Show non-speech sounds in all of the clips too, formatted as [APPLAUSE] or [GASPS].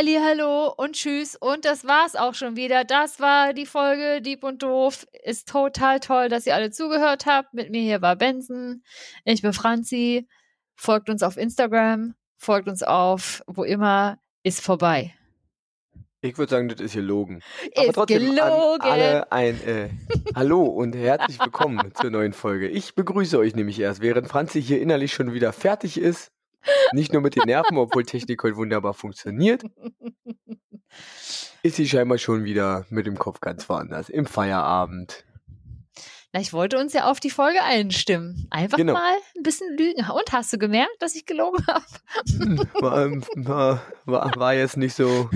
Halli, hallo und tschüss. Und das war's auch schon wieder. Das war die Folge Dieb und Doof. Ist total toll, dass ihr alle zugehört habt. Mit mir hier war Benson. Ich bin Franzi. Folgt uns auf Instagram. Folgt uns auf, wo immer. Ist vorbei. Ich würde sagen, das ist gelogen. Ist gelogen. An alle ein äh, [LAUGHS] Hallo und herzlich willkommen zur neuen Folge. Ich begrüße euch nämlich erst, während Franzi hier innerlich schon wieder fertig ist. Nicht nur mit den Nerven, obwohl Technik heute wunderbar funktioniert, ist sie scheinbar schon wieder mit dem Kopf ganz woanders. Im Feierabend. Na, ich wollte uns ja auf die Folge einstimmen. Einfach Genau. mal ein bisschen lügen. Und hast du gemerkt, dass ich gelogen habe? [LAUGHS] War, ähm, war, war, war jetzt nicht so,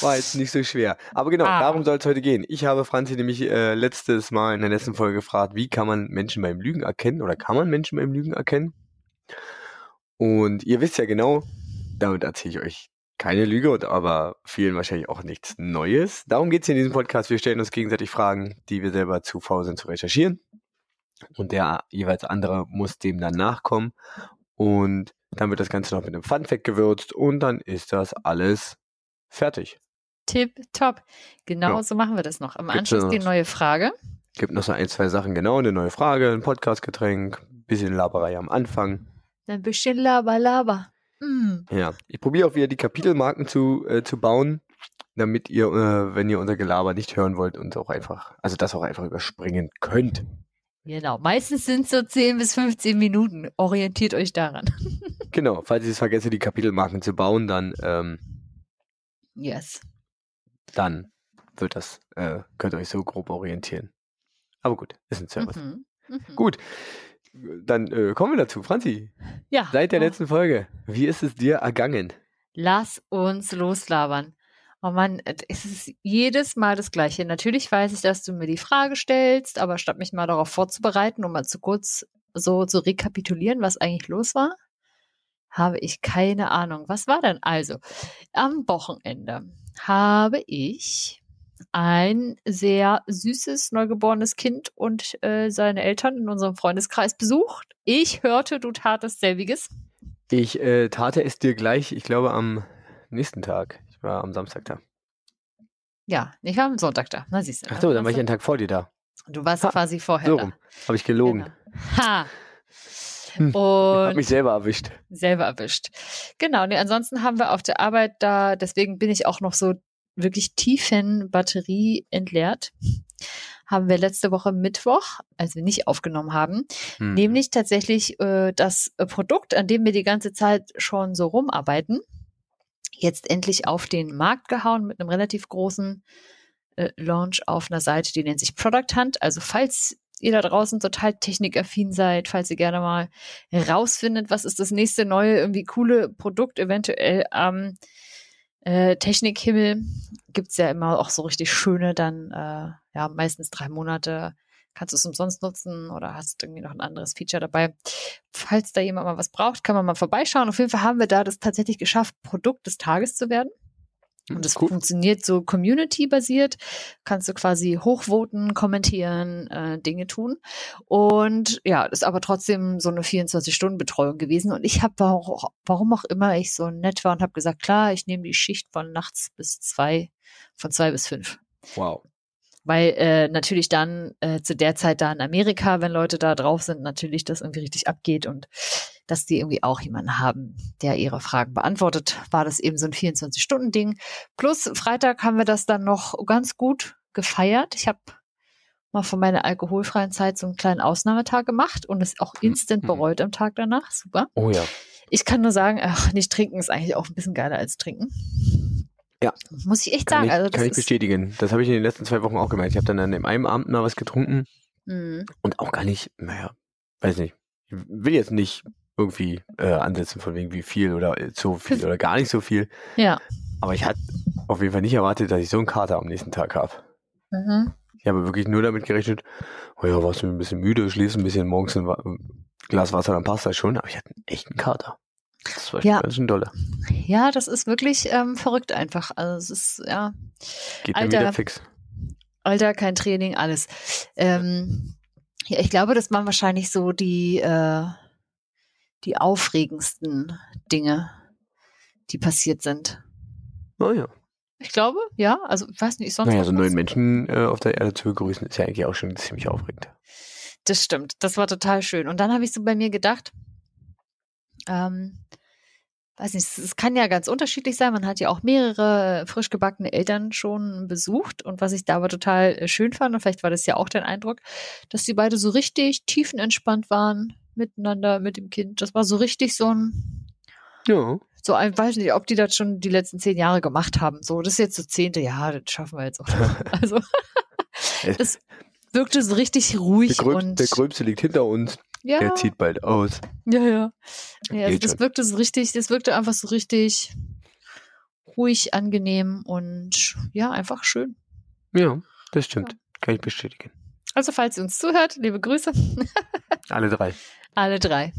war jetzt nicht so schwer. Aber genau, Ah. darum soll es heute gehen. Ich habe Franzi nämlich äh, letztes Mal in der letzten Folge gefragt, wie kann man Menschen beim Lügen erkennen oder kann man Menschen beim Lügen erkennen? Und ihr wisst ja genau, damit erzähle ich euch keine Lüge und aber vielen wahrscheinlich auch nichts Neues. Darum geht es in diesem Podcast. Wir stellen uns gegenseitig Fragen, die wir selber zu faul sind zu recherchieren. Und der jeweils andere muss dem dann nachkommen. Und dann wird das Ganze noch mit einem Funfact gewürzt und dann ist das alles fertig. Tipp, top. Genau Ja. so machen wir das noch. Im Gibt's Anschluss da die noch- neue Frage. Gibt noch so ein, zwei Sachen, genau, eine neue Frage, ein Podcastgetränk, bisschen Laberei am Anfang. Ein bisschen Laber, Laber. Mm. Ja, ich probiere auch wieder die Kapitelmarken zu, äh, zu bauen, damit ihr, äh, wenn ihr unser Gelaber nicht hören wollt, uns auch einfach, also das auch einfach überspringen könnt. Genau. Meistens sind es so 10 bis 15 Minuten. Orientiert euch daran. [LAUGHS] Genau, falls ich es vergesse, die Kapitelmarken zu bauen, dann, ähm, Yes. dann wird das, äh, könnt ihr euch so grob orientieren. Aber gut, ist ein Service. Mhm. Mhm. Gut, dann äh, kommen wir dazu. Franzi, Ja. seit der Oh. letzten Folge, wie ist es dir ergangen? Lass uns loslabern. Oh Mann, es ist jedes Mal das Gleiche. Natürlich weiß ich, dass du mir die Frage stellst, aber statt mich mal darauf vorzubereiten, um mal zu kurz so zu rekapitulieren, was eigentlich los war, habe ich keine Ahnung. Was war denn also? Am Wochenende habe ich ein sehr süßes, neugeborenes Kind und äh, seine Eltern in unserem Freundeskreis besucht. Ich hörte, du tatest selbiges. Ich äh, tate es dir gleich, ich glaube, am nächsten Tag. Ich war am Samstag da. Ja, ich war am Sonntag da. Na, siehst du. Ach so, dann war ich einen Tag vor dir da. Du warst Ha, quasi vorher So da. rum. Habe ich gelogen. Genau. Ha. Hm, Hab Und mich selber erwischt. selber erwischt. Genau, nee, ansonsten haben wir auf der Arbeit da, deswegen bin ich auch noch so wirklich tiefen Batterie entleert. Haben wir letzte Woche Mittwoch, als wir nicht aufgenommen haben, Hm. nämlich tatsächlich äh, das äh, Produkt, an dem wir die ganze Zeit schon so rumarbeiten, jetzt endlich auf den Markt gehauen mit einem relativ großen äh, Launch auf einer Seite, die nennt sich Product Hunt. Also falls ihr da draußen total technikaffin seid, falls ihr gerne mal rausfindet, was ist das nächste neue, irgendwie coole Produkt eventuell am äh, Technikhimmel, gibt's ja immer auch so richtig schöne, dann äh, ja meistens drei Monate kannst du es umsonst nutzen oder hast irgendwie noch ein anderes Feature dabei. Falls da jemand mal was braucht, kann man mal vorbeischauen. Auf jeden Fall haben wir da das tatsächlich geschafft, Produkt des Tages zu werden. Und das Cool. funktioniert so community-basiert. Kannst du quasi hochvoten, kommentieren, äh, Dinge tun. Und ja, ist aber trotzdem so eine 24-Stunden-Betreuung gewesen. Und ich habe, warum, warum auch immer ich so nett war und habe gesagt, klar, ich nehme die Schicht von nachts bis zwei, von zwei bis fünf. Wow. Weil äh, natürlich dann äh, zu der Zeit da in Amerika, wenn Leute da drauf sind, natürlich das irgendwie richtig abgeht und dass die irgendwie auch jemanden haben, der ihre Fragen beantwortet, war das eben so ein 24-Stunden-Ding. Plus Freitag haben wir das dann noch ganz gut gefeiert. Ich habe mal von meiner alkoholfreien Zeit so einen kleinen Ausnahmetag gemacht und es auch instant Mhm. bereut am Tag danach. Super. Oh ja. Ich kann nur sagen, ach, nicht trinken ist eigentlich auch ein bisschen geiler als trinken. Ja. Muss ich echt Kann sagen. ich, also das kann ich bestätigen. Das habe ich in den letzten zwei Wochen auch gemerkt. Ich habe dann an dem einen Abend mal was getrunken Mh. und auch gar nicht, naja, weiß nicht. Ich will jetzt nicht irgendwie äh, ansetzen von wegen wie viel oder äh, zu viel oder gar nicht so viel. Ja. Aber ich hatte auf jeden Fall nicht erwartet, dass ich so einen Kater am nächsten Tag habe. Mhm. Ich habe wirklich nur damit gerechnet, oh ja, warst du ein bisschen müde, schläfst ein bisschen morgens ein Glas Wasser, dann passt das schon. Aber ich hatte einen echten Kater. Das war Ja. ganz schön dolle. Ja, das ist wirklich ähm, verrückt einfach. Also es ist, ja, Geht mir Alter. wieder fix. Alter, kein Training, alles. Ähm, ja, ich glaube, das waren wahrscheinlich so die, äh, die aufregendsten Dinge, die passiert sind. Oh ja. Ich glaube, ja. Also, ich weiß nicht, sonst. Naja, so du? Menschen äh, auf der Erde zu begrüßen, ist ja eigentlich auch schon ziemlich aufregend. Das stimmt. Das war total schön. Und dann habe ich so bei mir gedacht, ähm, weiß nicht, es- kann ja ganz unterschiedlich sein. Man hat ja auch mehrere frisch gebackene Eltern schon besucht. Und was ich da aber total äh, schön fand, und vielleicht war das ja auch dein Eindruck, dass die beide so richtig tiefenentspannt waren miteinander, mit dem Kind. Das war so richtig so ein, Ja. so ein, weiß nicht, ob die das schon die letzten zehn Jahre gemacht haben. So, das ist jetzt so zehnte, ja, das schaffen wir jetzt auch. [LAUGHS] Also, das wirkte so richtig Der, ruhig Gröb, und der Gröbste liegt hinter uns. ja, Er zieht bald aus. ja, ja. ja also das schon. wirkte so richtig, das wirkte einfach so richtig ruhig, angenehm und ja, einfach schön. Ja, das stimmt. Kann ich bestätigen. Also, falls ihr uns zuhört, liebe Grüße. [LAUGHS] Alle drei. Alle drei.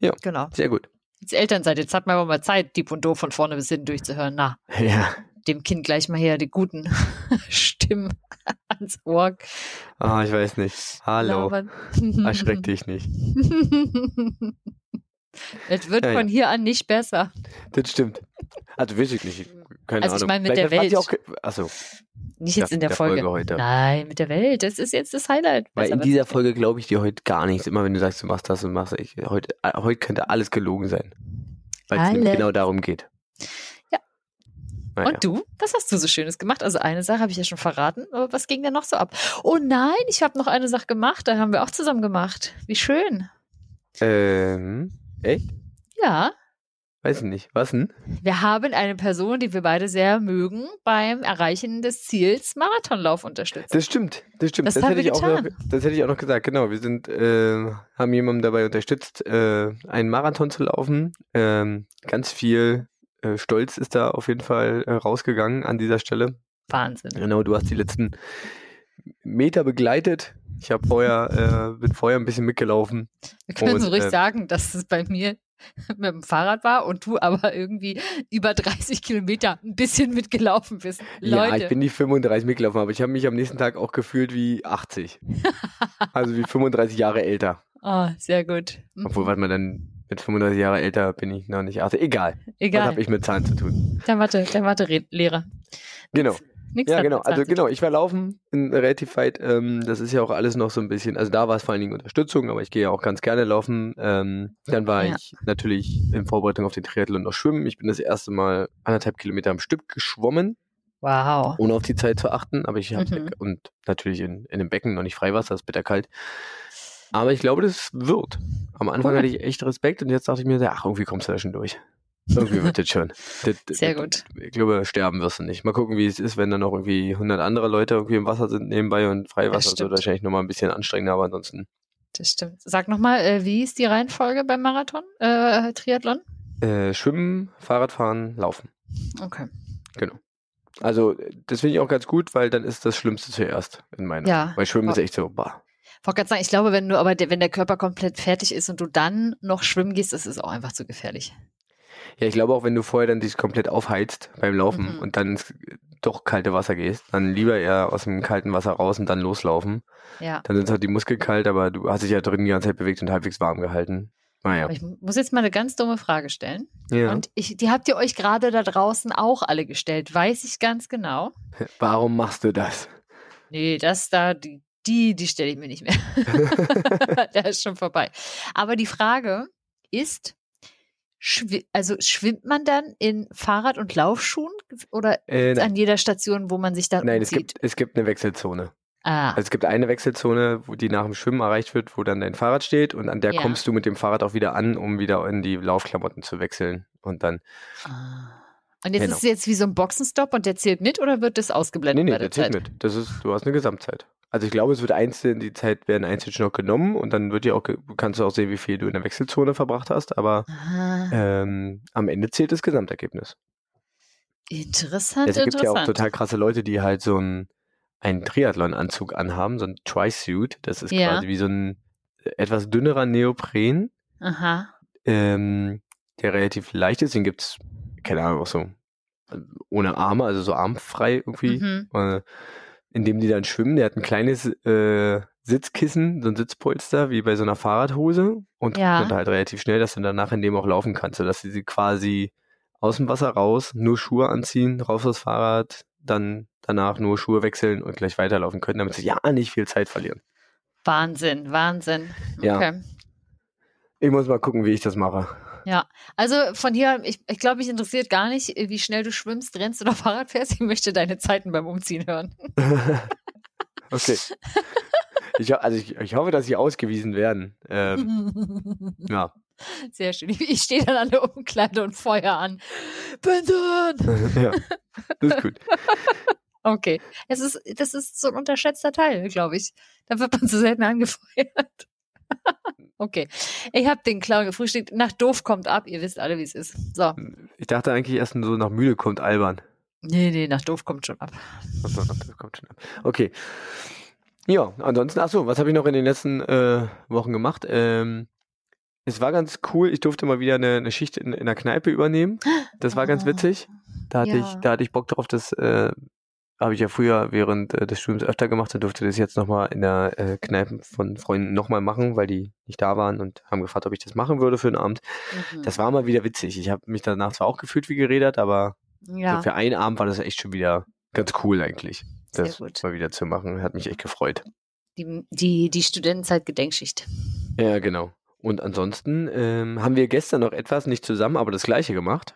Ja. Genau. Sehr gut. Jetzt Eltern seid, jetzt hat man aber mal Zeit, Dieb und Doof von vorne bis hinten durchzuhören. Na, Ja. dem Kind gleich mal her die guten [LAUGHS] Stimmen [LAUGHS] ans Ohr. Ah, ich weiß nicht. Hallo. [LAUGHS] Erschreck dich nicht. Es wird Ja, ja. von hier an nicht besser. Das stimmt. Also wirklich nicht. Keine Also ich meine mit Vielleicht der Welt. Achso, Nicht jetzt Der- in der, der Folge. Folge heute. Nein, mit der Welt. Das ist jetzt das Highlight. weil in dieser. Folge glaube ich dir heute gar nichts. Immer wenn du sagst, du machst das und machst ich, heute, äh, heute könnte alles gelogen sein. Weil es genau darum geht. Ja. Naja. Und du? Was hast du so Schönes gemacht? Also eine Sache habe ich ja schon verraten, aber was ging denn noch so ab? Oh nein, ich habe noch eine Sache gemacht. Da haben wir auch zusammen gemacht. Wie schön. Ähm, echt? Ja, Weiß ich nicht. Was denn? wir haben eine Person, die wir beide sehr mögen, beim Erreichen des Ziels Marathonlauf unterstützt. Das stimmt, das stimmt. Das haben hätte ich auch noch, das hätte ich auch noch gesagt. Genau, wir sind, äh, haben jemanden dabei unterstützt, äh, einen Marathon zu laufen. Ähm, ganz viel äh, Stolz ist da auf jeden Fall äh, rausgegangen an dieser Stelle. Wahnsinn. Genau, du hast die letzten Meter begleitet. Ich habe vorher, äh, bin vorher ein bisschen mitgelaufen. Wir können so Und, ruhig äh, sagen, dass es bei mir [LAUGHS] mit dem Fahrrad war und du aber irgendwie über 30 Kilometer ein bisschen mitgelaufen bist. Ja, Leute. ich bin nicht 35 mitgelaufen, aber ich habe mich am nächsten Tag auch gefühlt wie 80. [LAUGHS] also wie 35 Jahre älter. oh, sehr gut. Mhm. Obwohl, was man dann mit 35 Jahre älter bin ich noch nicht 80. Egal. Was Egal. habe ich mit Zahlen zu tun? Der Mathe, der Mathe-Lehrer. Genau. Nichts Ja, genau. Also genau, ich war laufen in weit. Ähm, das ist ja auch alles noch so ein bisschen. Also da war es vor allen Dingen Unterstützung, aber ich gehe ja auch ganz gerne laufen. Ähm, dann war Ja. ich natürlich in Vorbereitung auf den Triathlon noch schwimmen. Ich bin das erste Mal anderthalb Kilometer am Stück geschwommen, Wow. ohne auf die Zeit zu achten. Aber ich habe Mhm. und natürlich in, in dem Becken noch nicht Freiwasser, ist bitterkalt. Aber ich glaube, das wird. Am Anfang Cool. hatte ich echt Respekt und jetzt dachte ich mir, ach, irgendwie kommst du da schon durch. Irgendwie wird das schon. [LAUGHS] Das, das, Sehr das- gut. Ich glaube, sterben wirst du nicht. Mal gucken, wie es ist, wenn dann noch irgendwie 100 andere Leute irgendwie im Wasser sind nebenbei und Freiwasser Das wird wahrscheinlich nochmal ein bisschen anstrengender, aber ansonsten Das stimmt. Sag nochmal, äh, wie ist die Reihenfolge beim Marathon, äh, Triathlon? äh, Schwimmen, Fahrradfahren, Laufen. Okay. Genau. Also, das finde ich auch ganz gut, weil dann ist das Schlimmste zuerst in meiner. Ja. Weil Schwimmen ist echt so, bah. Wollte gerade sagen, ich glaube, wenn du aber der, wenn der Körper komplett fertig ist und du dann noch schwimmen gehst, das ist auch einfach zu gefährlich. Ja, ich glaube auch, wenn du vorher dann dich komplett aufheizt beim Laufen Mhm. und dann ins doch kalte Wasser gehst, dann lieber eher aus dem kalten Wasser raus und dann loslaufen. Ja. Dann sind halt die Muskeln kalt, aber du hast dich ja drin die ganze Zeit bewegt und halbwegs warm gehalten. Naja. Aber ich muss jetzt mal eine ganz dumme Frage stellen. Ja. Und ich, die habt ihr euch gerade da draußen auch alle gestellt. Weiß ich ganz genau. [LAUGHS] Warum machst du das? Nee, das da, die, die, die stelle ich mir nicht mehr. [LAUGHS] [LAUGHS] Der ist schon vorbei. Aber die Frage ist, schwi also schwimmt man dann in Fahrrad- und Laufschuhen oder Äh, an jeder Station, wo man sich dann Nein, es gibt, es gibt eine Wechselzone. ah, Also es gibt eine Wechselzone, wo die nach dem Schwimmen erreicht wird, wo dann dein Fahrrad steht und an der Ja. kommst du mit dem Fahrrad auch wieder an, um wieder in die Laufklamotten zu wechseln. Und dann, ah. Und jetzt Genau. ist es jetzt wie so ein Boxenstopp und der zählt mit oder wird das nee, ausgeblendet nee, bei der der zählt Zeit? mit. Das ist, du hast eine Gesamtzeit. Also ich glaube, es wird einzeln, die Zeit werden einzeln noch genommen und dann wird ja auch, kannst du auch sehen, wie viel du in der Wechselzone verbracht hast, aber Ah, ähm, am Ende zählt das Gesamtergebnis. interessant, Es gibt ja auch total krasse Leute, die halt so einen, einen Triathlon-Anzug anhaben, so ein Tri-Suit. Das ist Ja. quasi wie so ein etwas dünnerer Neopren, ähm, der relativ leicht ist. Den gibt's, keine Ahnung, auch so äh, ohne Arme, also so armfrei irgendwie. Mhm. Äh, in dem die dann schwimmen. Der hat ein kleines äh, Sitzkissen, so ein Sitzpolster, wie bei so einer Fahrradhose und Ja. halt relativ schnell, dass du danach in dem auch laufen kannst, sodass sie quasi aus dem Wasser raus, nur Schuhe anziehen, raus aufs Fahrrad, dann danach nur Schuhe wechseln und gleich weiterlaufen können, damit sie ja nicht viel Zeit verlieren. Wahnsinn, Wahnsinn. Ja. Okay. Ich muss mal gucken, wie ich das mache. Ja, also von hier, ich, ich glaube, mich interessiert gar nicht, wie schnell du schwimmst, rennst oder [LAUGHS] Fahrrad fährst. Ich möchte deine Zeiten beim Umziehen hören. [LAUGHS] okay. Ich, also ich, ich hoffe, dass sie ausgewiesen werden. Ähm, [LAUGHS] ja. Sehr schön. Ich, ich stehe dann an der Umkleide und Feuer an. Benson! ja. Das ist gut. Okay. Es ist, das ist so ein unterschätzter Teil, glaube ich. Da wird man zu selten angefeuert. Okay. Ich habe den Clown gefrühstückt. Nach doof kommt ab. Ihr wisst alle, wie es ist. So. Ich dachte eigentlich erst so nach müde kommt albern. Nee, nee, nach doof kommt schon ab. Kommt schon. Okay. Ja, ansonsten, ach so, was habe ich noch in den letzten äh, Wochen gemacht? Ähm, es war ganz cool. Ich durfte mal wieder eine, eine Schicht in, in der Kneipe übernehmen. Das war ganz Oh, witzig. Da hatte ja. ich, da hatte ich Bock drauf. Das äh, habe ich ja früher während äh, des Studiums öfter gemacht. Dann durfte das jetzt nochmal in der äh, Kneipe von Freunden nochmal machen, weil die nicht da waren und haben gefragt, ob ich das machen würde für einen Abend. Mhm. Das war mal wieder witzig. Ich habe mich danach zwar auch gefühlt wie geredet, aber ja. so für einen Abend war das echt schon wieder ganz cool eigentlich. Sehr Das gut. mal wieder zu machen. Hat mich echt gefreut. Die, die, die Studentenzeit-Gedenkschicht. Ja, genau. Und ansonsten ähm, haben wir gestern noch etwas, nicht zusammen, aber das gleiche gemacht.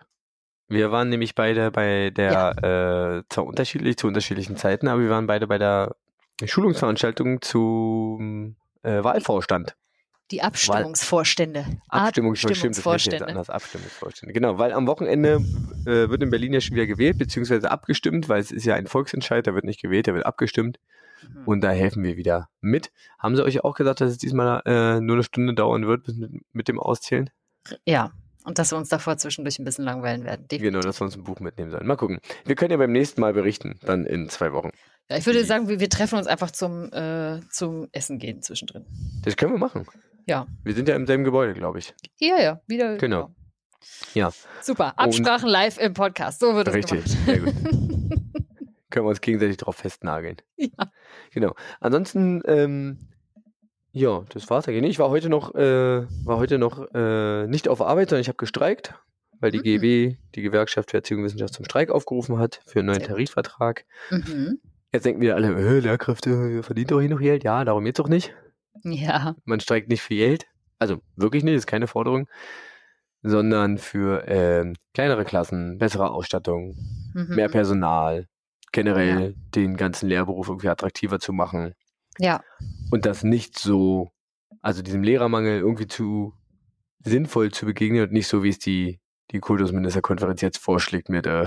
Wir waren nämlich beide bei der, äh, zwar unterschiedlich, zu unterschiedlichen Zeiten, aber wir waren beide bei der Schulungsveranstaltung zum äh, Wahlvorstand. Die Abstimmungsvorstände. Abstimmungsvorstände. Abstimmungsvorstände. anders. Abstimmungsvorstände. Genau, weil am Wochenende äh, wird in Berlin ja schon wieder gewählt, beziehungsweise abgestimmt, weil es ist ja ein Volksentscheid, da wird nicht gewählt, da wird abgestimmt. Mhm. Und da helfen wir wieder mit. Haben sie euch auch gesagt, dass es diesmal äh, nur eine Stunde dauern wird mit, mit dem Auszählen? Ja, und dass wir uns davor zwischendurch ein bisschen langweilen werden. Definitiv. Genau, dass wir uns ein Buch mitnehmen sollen. Mal gucken. Wir können ja beim nächsten Mal berichten, dann in zwei Wochen. Ja, ich würde sagen, wir, wir treffen uns einfach zum, äh, zum Essen gehen zwischendrin. Das können wir machen. Ja. Wir sind ja im selben Gebäude, glaube ich. Ja, ja, wieder. Genau. Ja. Super. Absprachen live im Podcast. So wird es Richtig, sehr gut. [LAUGHS] können wir uns gegenseitig drauf festnageln. Ja. Genau. Ansonsten, ähm, ja, das war's eigentlich. Ich war heute noch, äh, war heute noch äh, nicht auf Arbeit, sondern ich habe gestreikt, weil die Mhm. GEW, die Gewerkschaft für Erziehung und Wissenschaft, zum Streik aufgerufen hat für einen neuen. Tarifvertrag. Mhm. Jetzt denken wir alle, äh, Lehrkräfte verdient doch hier noch Geld. Ja, darum geht's doch nicht. Ja. Man streikt nicht für Geld. Also wirklich nicht, ist keine Forderung. Sondern für ähm, kleinere Klassen, bessere Ausstattung, Mhm. mehr Personal, generell den ganzen Lehrberuf irgendwie attraktiver zu machen. Ja. Und das nicht so, also diesem Lehrermangel irgendwie zu sinnvoll zu begegnen und nicht so, wie es die, die Kultusministerkonferenz jetzt vorschlägt mit, äh,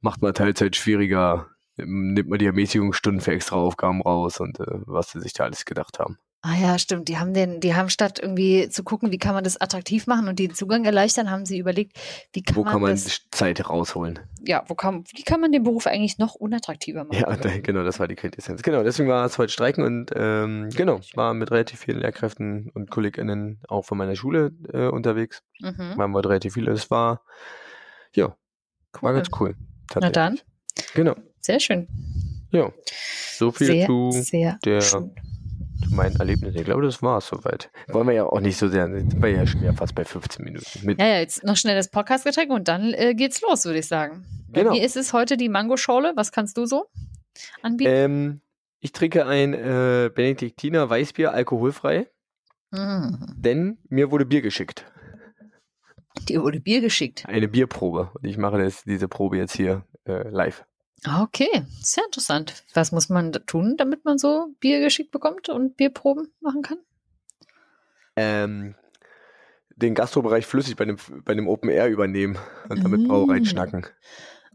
macht mal Teilzeit schwieriger, nimmt mal die Ermäßigungsstunden für extra Aufgaben raus und äh, was sie sich da alles gedacht haben. Ah ja, stimmt. Die haben den, die haben statt irgendwie zu gucken, wie kann man das attraktiv machen und den Zugang erleichtern, haben sie überlegt, wie kann Wo man kann man das, Zeit rausholen? ja, wo kann, wie kann man den Beruf eigentlich noch unattraktiver machen? Ja, da, genau, das war die Quintessenz. Genau, deswegen war es heute Streiken und ähm, genau, war mit relativ vielen Lehrkräften und KollegInnen auch von meiner Schule äh, unterwegs. Mhm. Waren wir relativ viele. Es war, ja, war ganz cool. Na dann, Genau, sehr schön. ja. So viel Sehr, zu, sehr der- schön. Zu meinen Erlebnissen. Ich glaube, das war es soweit. Wollen wir ja auch nicht so sehr, jetzt sind wir ja schon wieder fast bei 15 Minuten. Ja, ja, jetzt noch schnell das Podcast-Getränk und dann äh, geht's los, würde ich sagen. Bei Genau. mir ist es heute die Mangoschorle. Was kannst du so anbieten? ähm, ich trinke ein äh, Benediktiner Weißbier alkoholfrei, Mhm. denn mir wurde Bier geschickt. Dir wurde Bier geschickt. Eine Bierprobe. Und ich mache das, diese Probe jetzt hier äh, live. Ah, Okay, sehr interessant. Was muss man da tun, damit man so Bier geschickt bekommt und Bierproben machen kann? Ähm, den Gastrobereich flüssig bei dem, bei dem Open Air übernehmen und damit Mm. Brauereien schnacken.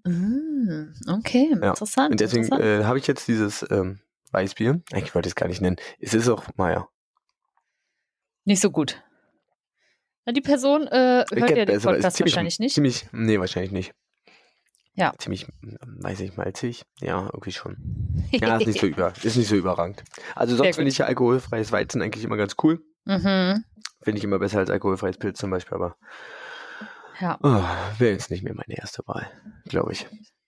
Mm, okay, Ja, interessant. Und deswegen äh, habe ich jetzt dieses ähm, Weißbier. Eigentlich wollte ich es gar nicht nennen. Es ist auch, naja, Nicht so gut. Die Person äh, Ich hört ja den Podcast wahrscheinlich nicht. Ziemlich, nee, wahrscheinlich nicht. Ja. Ziemlich, ähm, weiß ich, malzig. Ja, irgendwie schon. [LAUGHS] Ja, ist nicht so über, ist nicht so überragend. Also sonst finde ich ja alkoholfreies Weizen eigentlich immer ganz cool. mhm. Finde ich immer besser als alkoholfreies Pilz zum Beispiel, aber Ja. oh, wäre jetzt nicht mehr meine erste Wahl, glaube ich.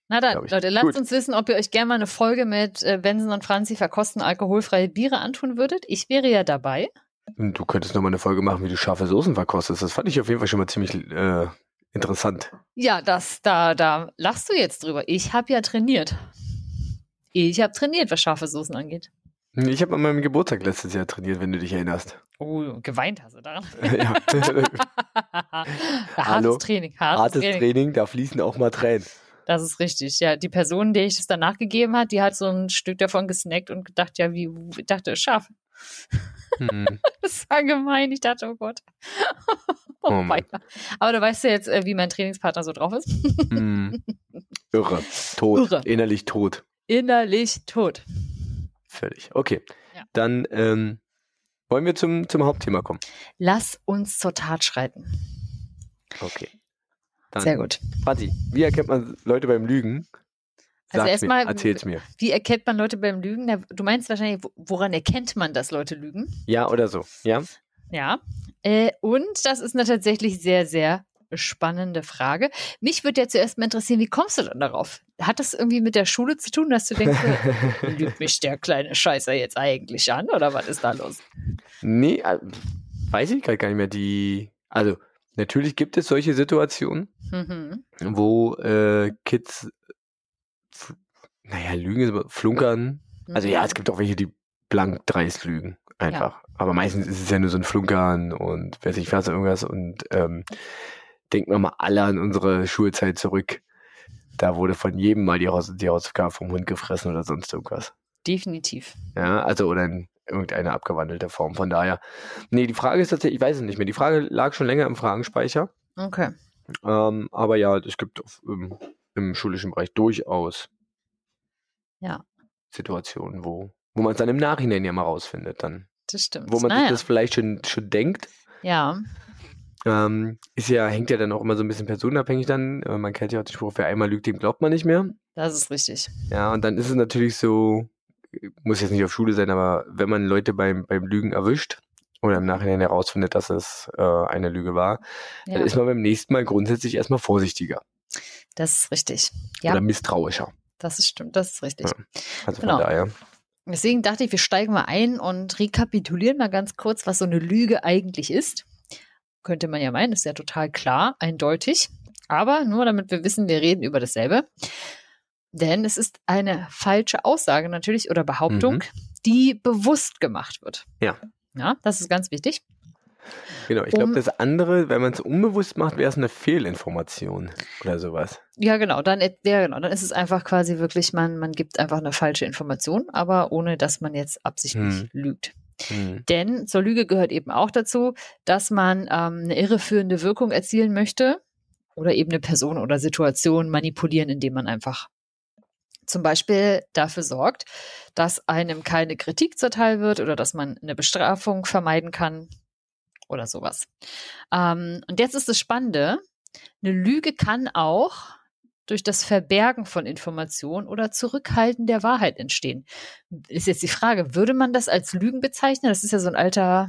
Na dann. Leute, lasst Gut. uns wissen, ob ihr euch gerne mal eine Folge mit äh, Benson und Franzi verkosten alkoholfreie Biere antun würdet. Ich wäre ja dabei. Und Du könntest nochmal eine Folge machen, wie du scharfe Soßen verkostest. Das fand ich auf jeden Fall schon mal ziemlich äh, interessant. Ja, das, da, da lachst du jetzt drüber. Ich habe ja trainiert. Ich habe trainiert, was scharfe Soßen angeht. Ich habe an meinem Geburtstag letztes Jahr trainiert, wenn du dich erinnerst. Oh, geweint hast du daran. [LAUGHS] ja. [LAUGHS] hartes Hallo? Training, hartes, Hartes Training. Training, da fließen auch mal Tränen. Das ist richtig. Ja, die Person, der ich das danach gegeben hat, die hat so ein Stück davon gesnackt und gedacht, ja, wie, ich dachte, scharf. Hm. [LAUGHS] Das war gemein. Ich dachte, oh Gott. [LAUGHS] Oh oh, Mann. weiter. Aber du weißt ja jetzt, äh, wie mein Trainingspartner so drauf ist. Hm. [LAUGHS] Irre. Tot. Irre. Innerlich tot. Innerlich tot. Völlig. Okay. Ja. Dann ähm, wollen wir zum, zum Hauptthema kommen. Lass uns zur Tat schreiten. Okay. Dann, Sehr gut. Franzi, wie erkennt man Leute beim Lügen? Also erstmal- mir. Wie erkennt man Leute beim Lügen? Na, Du meinst wahrscheinlich, wo- woran erkennt man, dass Leute lügen? Ja oder so. Ja? Ja. Äh, und das ist eine tatsächlich sehr, sehr spannende Frage. Mich würde ja zuerst mal interessieren, wie kommst du denn darauf? Hat das irgendwie mit der Schule zu tun, dass du denkst, so, [LAUGHS] lügt mich der kleine Scheißer jetzt eigentlich an oder was ist da los? nee, äh, weiß ich gerade gar nicht mehr. Die, also, natürlich gibt es solche Situationen, Mhm. wo äh, Kids, naja, lügen ist aber flunkern. Also ja, es gibt auch welche, die blank dreist lügen. Einfach. Aber meistens ist es ja nur so ein Flunkern und weiß ich was, irgendwas. Und ähm, denken wir mal alle an unsere Schulzeit zurück. Da wurde von jedem mal die, Haus die Hausaufgabe vom Hund gefressen oder sonst irgendwas. Definitiv. Ja, also oder in irgendeine abgewandelte Form. Von daher. Nee, die Frage ist tatsächlich, ich weiß es nicht mehr. Die Frage lag schon länger im Fragenspeicher. Okay. Ähm, aber ja, es gibt auf, im, im schulischen Bereich durchaus Ja. Situationen, wo, wo man es dann im Nachhinein ja mal rausfindet, dann. Das stimmt. Wo man naja. sich das vielleicht schon, schon denkt. ja. Ähm, ist ja, hängt ja dann auch immer so ein bisschen personenabhängig dann. Man kennt ja auch den Spruch, wer einmal lügt, dem glaubt man nicht mehr. Das ist richtig. Ja, und dann ist es natürlich so, muss jetzt nicht auf Schule sein, aber wenn man Leute beim, beim Lügen erwischt oder im Nachhinein herausfindet, dass es äh, eine Lüge war, Ja, dann ist man beim nächsten Mal grundsätzlich erstmal vorsichtiger das ist richtig. Ja, oder misstrauischer. Das ist stimmt. Das ist richtig. Ja. Also Genau. von daher. Deswegen dachte ich, wir steigen mal ein und rekapitulieren mal ganz kurz, was so eine Lüge eigentlich ist. Könnte man ja meinen, ist ja total klar, eindeutig. Aber nur damit wir wissen, wir reden über dasselbe. Denn es ist eine falsche Aussage natürlich oder Behauptung, Mhm. die bewusst gemacht wird. Ja. Ja, das ist ganz wichtig. Genau, ich glaube, Um- das andere, wenn man es unbewusst macht, wäre es eine Fehlinformation oder sowas. Ja, genau. Dann, ja, genau. Dann ist es einfach quasi wirklich, man, man gibt einfach eine falsche Information, aber ohne, dass man jetzt absichtlich Hm. lügt. Hm. Denn zur Lüge gehört eben auch dazu, dass man ähm, eine irreführende Wirkung erzielen möchte oder eben eine Person oder Situation manipulieren, indem man einfach zum Beispiel dafür sorgt, dass einem keine Kritik zuteil wird oder dass man eine Bestrafung vermeiden kann oder sowas. Ähm, und jetzt ist das Spannende, eine Lüge kann auch durch das Verbergen von Informationen oder Zurückhalten der Wahrheit entstehen. Ist jetzt die Frage, würde man das als Lügen bezeichnen? Das ist ja so ein alter,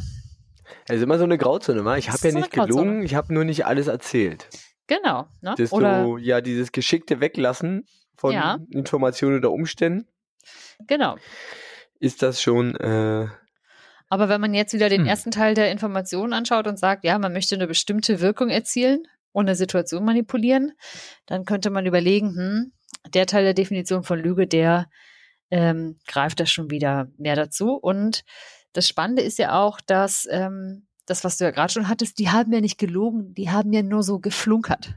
Also immer so eine Grauzone? Ich habe ja ist so nicht gelogen, ich habe nur nicht alles erzählt. genau, ne? Das ist Oder ja, dieses geschickte Weglassen von Ja. Informationen oder Umständen, genau. ist das schon, äh, Aber wenn man jetzt wieder den Hm. ersten Teil der Informationen anschaut und sagt, ja, man möchte eine bestimmte Wirkung erzielen und eine Situation manipulieren, dann könnte man überlegen, hm, der Teil der Definition von Lüge, der ähm, greift da schon wieder mehr dazu. Und das Spannende ist ja auch, dass ähm, das, was du ja gerade schon hattest, die haben ja nicht gelogen, die haben ja nur so geflunkert.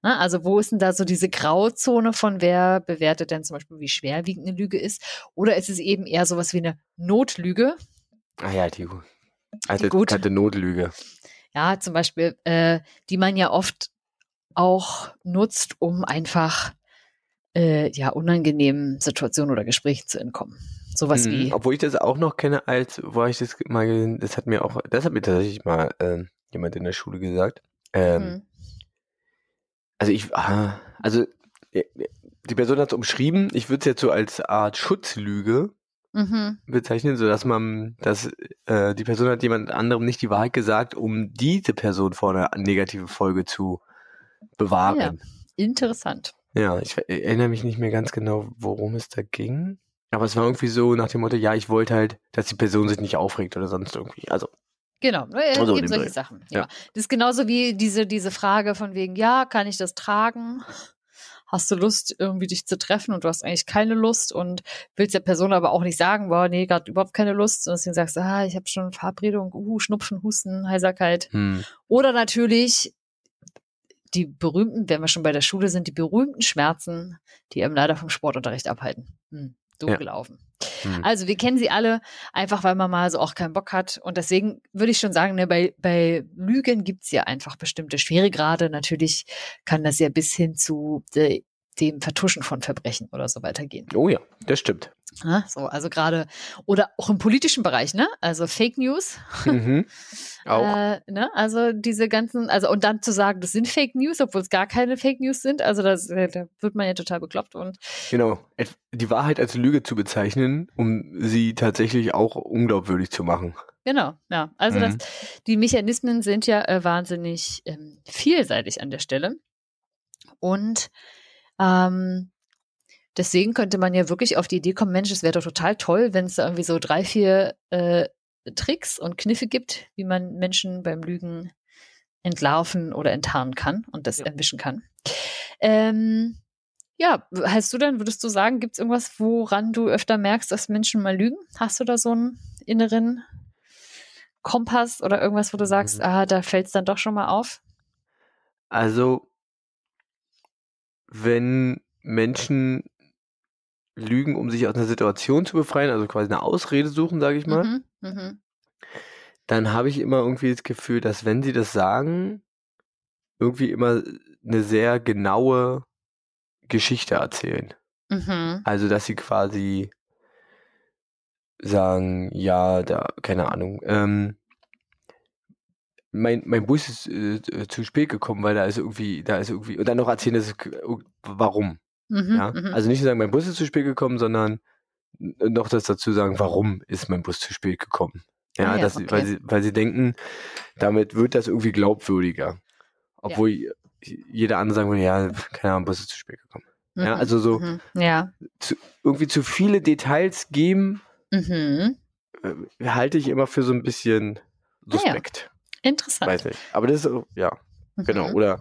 Na, also wo ist denn da so diese Grauzone von wer bewertet denn zum Beispiel, wie schwerwiegend eine Lüge ist? Oder ist es eben eher sowas wie eine Notlüge, ah ja, die, alte, gut. alte Notlüge. ja, zum Beispiel, äh, die man ja oft auch nutzt, um einfach äh, ja unangenehmen Situationen oder Gesprächen zu entkommen. Sowas Mhm, wie, Obwohl ich das auch noch kenne, als, wo ich das mal gesehen, das hat mir auch, das hat mir tatsächlich mal äh, jemand in der Schule gesagt. Ähm, hm, Also ich, ah, also äh, die Person hat es umschrieben, ich würde es jetzt so als Art Schutzlüge mhm, bezeichnen, so dass man, dass äh, die Person hat jemand anderem nicht die Wahrheit gesagt, um diese Person vor einer negativen Folge zu bewahren. interessant. Ja, ich ver- erinnere mich nicht mehr ganz genau, worum es da ging. Aber es war irgendwie so nach dem Motto, ja, ich wollte halt, dass die Person sich nicht aufregt oder sonst irgendwie. Also Genau, äh, Also eben solche. Sachen. Ja. Ja. Das ist genauso wie diese, diese Frage von wegen, ja, kann ich das tragen? Hast du Lust, irgendwie dich zu treffen und du hast eigentlich keine Lust und willst der Person aber auch nicht sagen, boah, nee, gerade überhaupt keine Lust. Und deswegen sagst du, ah, ich habe schon Verabredung, uh, Schnupfen, Husten, Heiserkeit. Hm. Oder natürlich die berühmten, wenn wir schon bei der Schule sind, die berühmten Schmerzen, die eben leider vom Sportunterricht abhalten. Hm, doof Ja. gelaufen. Hm. Also wir kennen sie alle, einfach weil man mal so auch keinen Bock hat. Und deswegen würde ich schon sagen, ne, bei, bei Lügen gibt's ja einfach bestimmte Schweregrade. Natürlich kann das ja bis hin zu de, dem Vertuschen von Verbrechen oder so weitergehen. Oh ja, das stimmt. Ne? So, also gerade, oder auch im politischen Bereich, ne? Also Fake News. Mhm. [LAUGHS] Auch. Äh, ne? Also diese ganzen, also und dann zu sagen, das sind Fake News, obwohl es gar keine Fake News sind, also das, äh, da wird man ja total bekloppt und Genau. Die Wahrheit als Lüge zu bezeichnen, um sie tatsächlich auch unglaubwürdig zu machen. Genau, ja. Also Mhm. das, die Mechanismen sind ja äh, wahnsinnig ähm, vielseitig an der Stelle. Und ähm, deswegen könnte man ja wirklich auf die Idee kommen, Mensch, es wäre doch total toll, wenn es da irgendwie so drei, vier äh, Tricks und Kniffe gibt, wie man Menschen beim Lügen entlarven oder enttarnen kann und das Ja. erwischen kann. Ähm, ja, heißt du dann, würdest du sagen, gibt es irgendwas, woran du öfter merkst, dass Menschen mal lügen? Hast du da so einen inneren Kompass oder irgendwas, wo du sagst, Mhm. ah, da fällt es dann doch schon mal auf? Also, wenn Menschen lügen, um sich aus einer Situation zu befreien, also quasi eine Ausrede suchen, sage ich mal, Mhm, mhm, dann habe ich immer irgendwie das Gefühl, dass wenn sie das sagen, irgendwie immer eine sehr genaue Geschichte erzählen. mhm, Also, dass sie quasi sagen, ja, da, keine Ahnung, ähm, mein, mein Bus ist äh, zu spät gekommen, weil da ist irgendwie, da ist irgendwie, und dann noch erzählen, dass es, warum. mhm, Ja? mhm. Also nicht nur sagen, mein Bus ist zu spät gekommen, sondern noch das dazu sagen, warum ist mein Bus zu spät gekommen. Ja, Ah ja, dass sie, weil okay. sie, weil sie denken, damit wird das irgendwie glaubwürdiger. Obwohl jeder andere sagen würde, ja, keine Ahnung, Bus ist zu spät gekommen. Ja, Mhm, also so mhm. Ja. irgendwie zu viele Details geben, Mhm. äh, halte ich immer für so ein bisschen Ah ja. suspekt. Interessant. Weiß nicht. Aber das ist, ja, genau. Mhm. Oder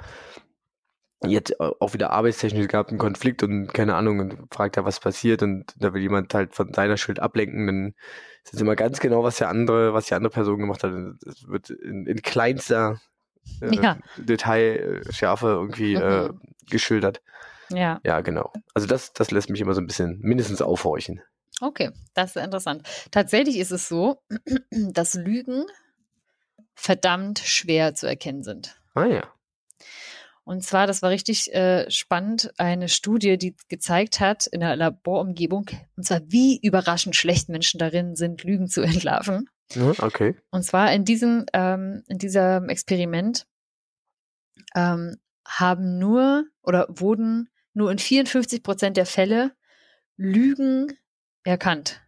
jetzt auch wieder arbeitstechnisch, gab einen Konflikt und keine Ahnung, und fragt da, was passiert und da will jemand halt von seiner Schuld ablenken, dann ist es immer ganz genau, was der andere, was die andere Person gemacht hat. Es wird in, in kleinster äh, Ja. Detailschärfe irgendwie äh, Mhm. geschildert. Ja, Ja, genau. Also das, das lässt mich immer so ein bisschen mindestens aufhorchen. okay. Das ist interessant. Tatsächlich ist es so, [CLEARS THROAT] dass Lügen verdammt schwer zu erkennen sind. Ah ja. Und zwar, das war richtig äh, spannend, eine Studie, die gezeigt hat in der Laborumgebung, und zwar wie überraschend schlecht Menschen darin sind, Lügen zu entlarven. Okay. Und zwar in diesem, ähm, in diesem Experiment ähm, haben nur oder wurden nur in 54 Prozent der Fälle Lügen erkannt.